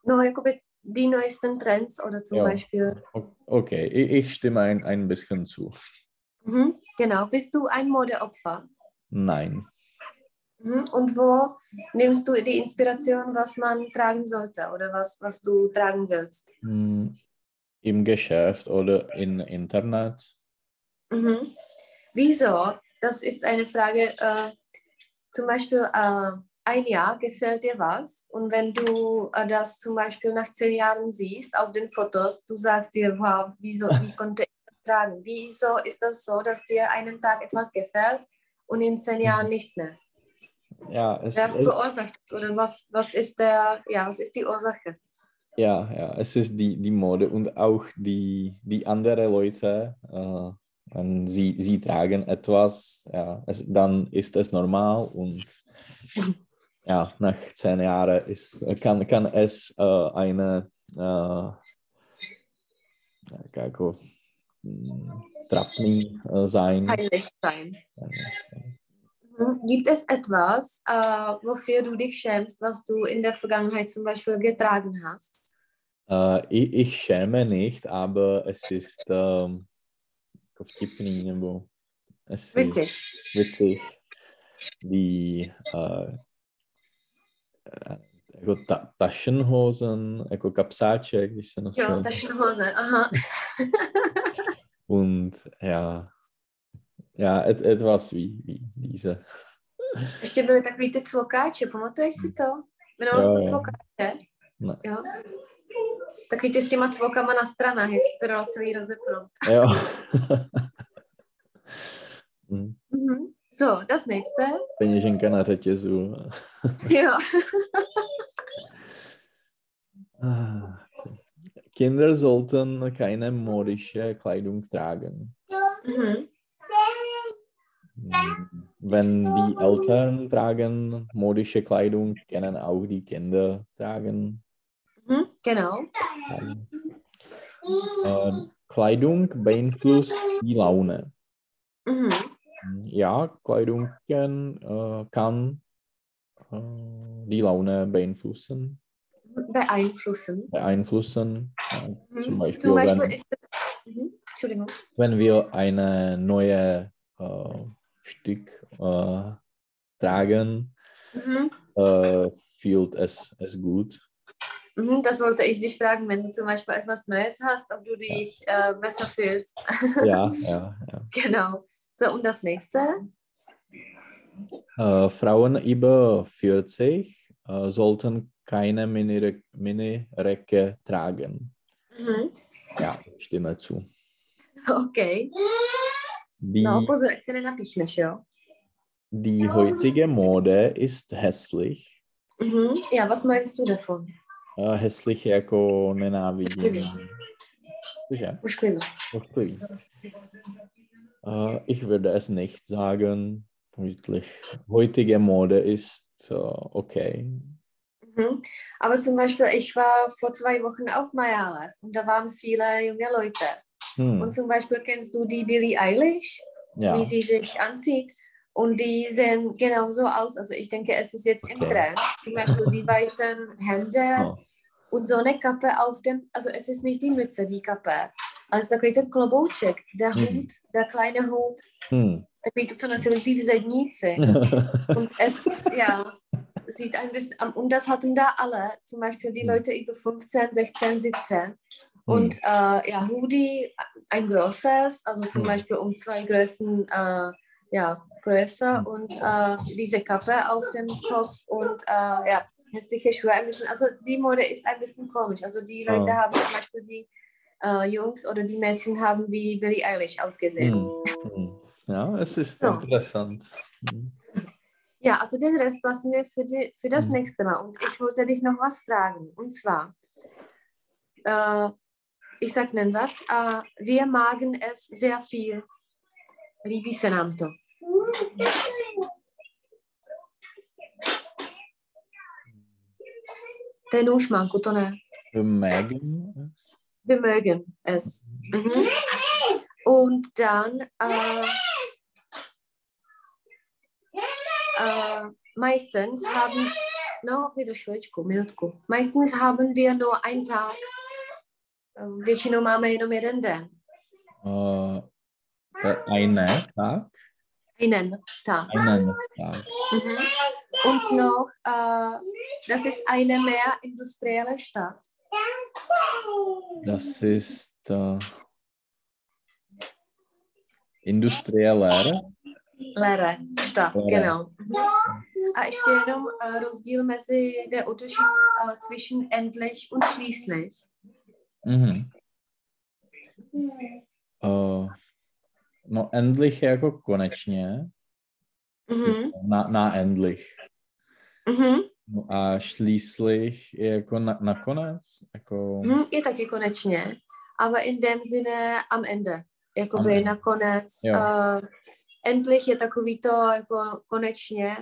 no, jakoby die neuesten Trends oder zum Ja. Beispiel. Okay, ich, stimme ein, ein bisschen zu. Mhm. Genau. Bist du ein Modeopfer? Nein. Mhm. Und wo nimmst du die Inspiration, was man tragen sollte oder was, was du tragen willst? Mm, Im Geschäft oder im Internet. Mhm. Wieso? Das ist eine Frage. Äh, zum Beispiel, äh, ein Jahr gefällt dir was und wenn du äh, das zum Beispiel nach zehn Jahren siehst auf den Fotos, du sagst dir, wow, wieso, wie (laughs) konnte ich das tragen? Wieso ist das so, dass dir einen Tag etwas gefällt und in zehn Jahren nicht mehr? Ja, es, Wer es, verursacht das oder was, was ist der, ja, was ist die Ursache? ja, ja, es ist die, die Mode und auch die, die anderen Leute, äh, wenn sie, sie tragen etwas, ja, es, dann ist es normal und ja, nach zehn Jahren ist, kann, kann es äh, eine äh, jako, hm, trapný äh, sein. Peinlich sein. Mhm. Gibt es etwas, äh, wofür du dich schämst, was du in der Vergangenheit zum Beispiel getragen hast? Äh, ich, ich schäme nicht, aber es ist ähm, vtipný, nebo es Witzig. ist witzig, die äh, äh, jako ta, Taschenhosen, jako kapsáček, když se nosil. Jo, Taschenhose, aha. (laughs) Und ja, ja et, etwas wie, wie diese. Ještě byly takový ty cvokáče, pamatuješ si to? Jmenovalo se to cvokáče? Ne. Jo. Takový ty s těma cvokama na stranách, jak se to dalo celý rozepnout. Jo. Hm, (laughs) Mhm. So, das nächste. Peněženka na řetězu. Jo. (laughs) Kinder sollten keine modische Kleidung tragen. Mhm. Hm, Wenn die Eltern tragen modische Kleidung, können auch die Kinder tragen. Mhm. Genau. tragen. Äh, Kleidung beeinflusst die Laune. Mhm. Ja, Kleidung kann, äh, kann äh, die Laune beeinflussen. Beeinflussen. beeinflussen. Äh, Mhm. Zum Beispiel, Zum Beispiel wenn, ist es. Mhm. Entschuldigung. wenn wir eine neue äh, Stück äh, tragen, Mhm. äh, fühlt es, es gut. Mhm, Das wollte ich dich fragen, wenn du zum Beispiel etwas Neues hast, ob du dich äh, besser fühlst. Ja, ja, (laughs) ja. genau. So, und das nächste? Äh, Frauen über 40 äh, sollten keine Mini- Mini-Recke tragen. Mhm. Ja, stimme zu. OK. Die, No, pozor, se nenapíchneš, jo? die heutige Mode ist hässlich. Mhm. Ja, was meinst du davon? Hässlich jako nenávidím. Ošklivý. Cože? Ošklivý. Ošklivý. Äh, ich würde es nicht sagen. Wirklich. Heutige Mode ist äh, okay. Mhm. Aber zum Beispiel, ich war vor zwei Wochen auf Mayalas und da waren viele junge Leute. Hm. Und zum Beispiel kennst du die Billie Eilish, Ja. wie sie sich anzieht? Und die sehen genauso aus. Also ich denke, es ist jetzt im. Trend. Zum Beispiel die weiten Hemden Oh. und so eine Kappe auf dem, also es ist nicht die Mütze, die Kappe. Also takový ten klobouček, der Mhm. Hut, der kleine Hut, Hm. takový to, co nosili dřív zedníci. Und es, ja, sieht ein bisschen, und das hatten da alle, zum Beispiel die Hm. Leute über 15, 16, 17. Und äh, ja, Hoodie, ein großes, also zum Hm. Beispiel um zwei Größen äh, ja, größer Hm. und äh, diese Kappe auf dem Kopf und äh, ja, hässliche Schuhe ein bisschen. Also die Mode ist ein bisschen komisch. Also die Leute Ah. haben zum Beispiel die äh, Jungs oder die Mädchen haben wie Billie Eilish ausgesehen. Hm. Hm. Ja, es ist So. interessant. Hm. Ja, also den Rest lassen wir für, die, für das Mhm. nächste Mal. Und ich wollte dich noch was fragen. Und zwar, äh, ich sage einen Satz, äh, wir magen es sehr viel. Líbí se nůžmanku, to ne. Wir mögen Wir mögen es. Mhm. Und dann äh, äh, meistens haben, no. Meistens haben wir nur einen Tag. Äh, Většinou máme jenom jeden den. äh, der eine Tag. Einen Tag. Einen Tag. Mhm. Und noch, äh, das ist eine mehr industrielle Stadt. Das ist äh, industrieller. Lere, Stadt, Lere. genau. A ještě jenom uh, rozdíl mezi, jde unterschied uh, zwischen endlich und schließlich. Mhm. Äh, no, endlich jako konečně. Mhm. Na, na endlich. Mhm. No a schließlich je jako na, nakonec. Jako, Mhm. Je taky konečně, aber in dem Sinne am Ende. Jakoby Am Ende. nakonec. Jo. Uh, endlich je takový to jako konečně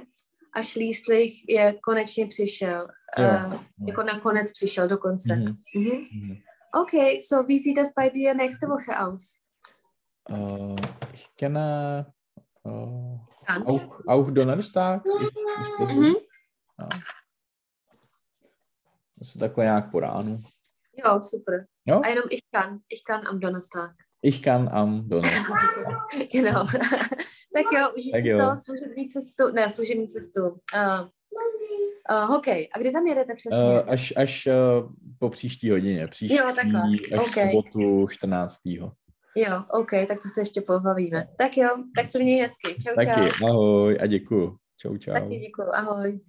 a Schließlich je konečně přišel. Jo. Uh, jako nakonec přišel dokonce. Mhm. Mhm. Mhm. Okay, so wie sieht das bei dir nächste Woche aus? Äh, ich kenne äh, auch, auch Donnerstag. Ich, ich versuch, Mhm. ja. To se takhle nějak po ránu. Jo, super. Jo? A jenom ich kann. Ich kann am Donnerstag. Ich kann am Donnerstag. (laughs) Genau. (laughs) tak jo, užij Tak si jo. to služební cestu, ne, služební cestu. Uh, uh, hokej. A kdy tam jedete přesně? Uh, až až uh, po příští hodině. Příští Jo, takhle. až OK. v sobotu 14. Jo, OK, tak to se ještě pobavíme. Tak jo, tak se měj hezky. Čau, čau. Taky, ahoj a děkuju. Čau, čau. Taky děkuju, ahoj.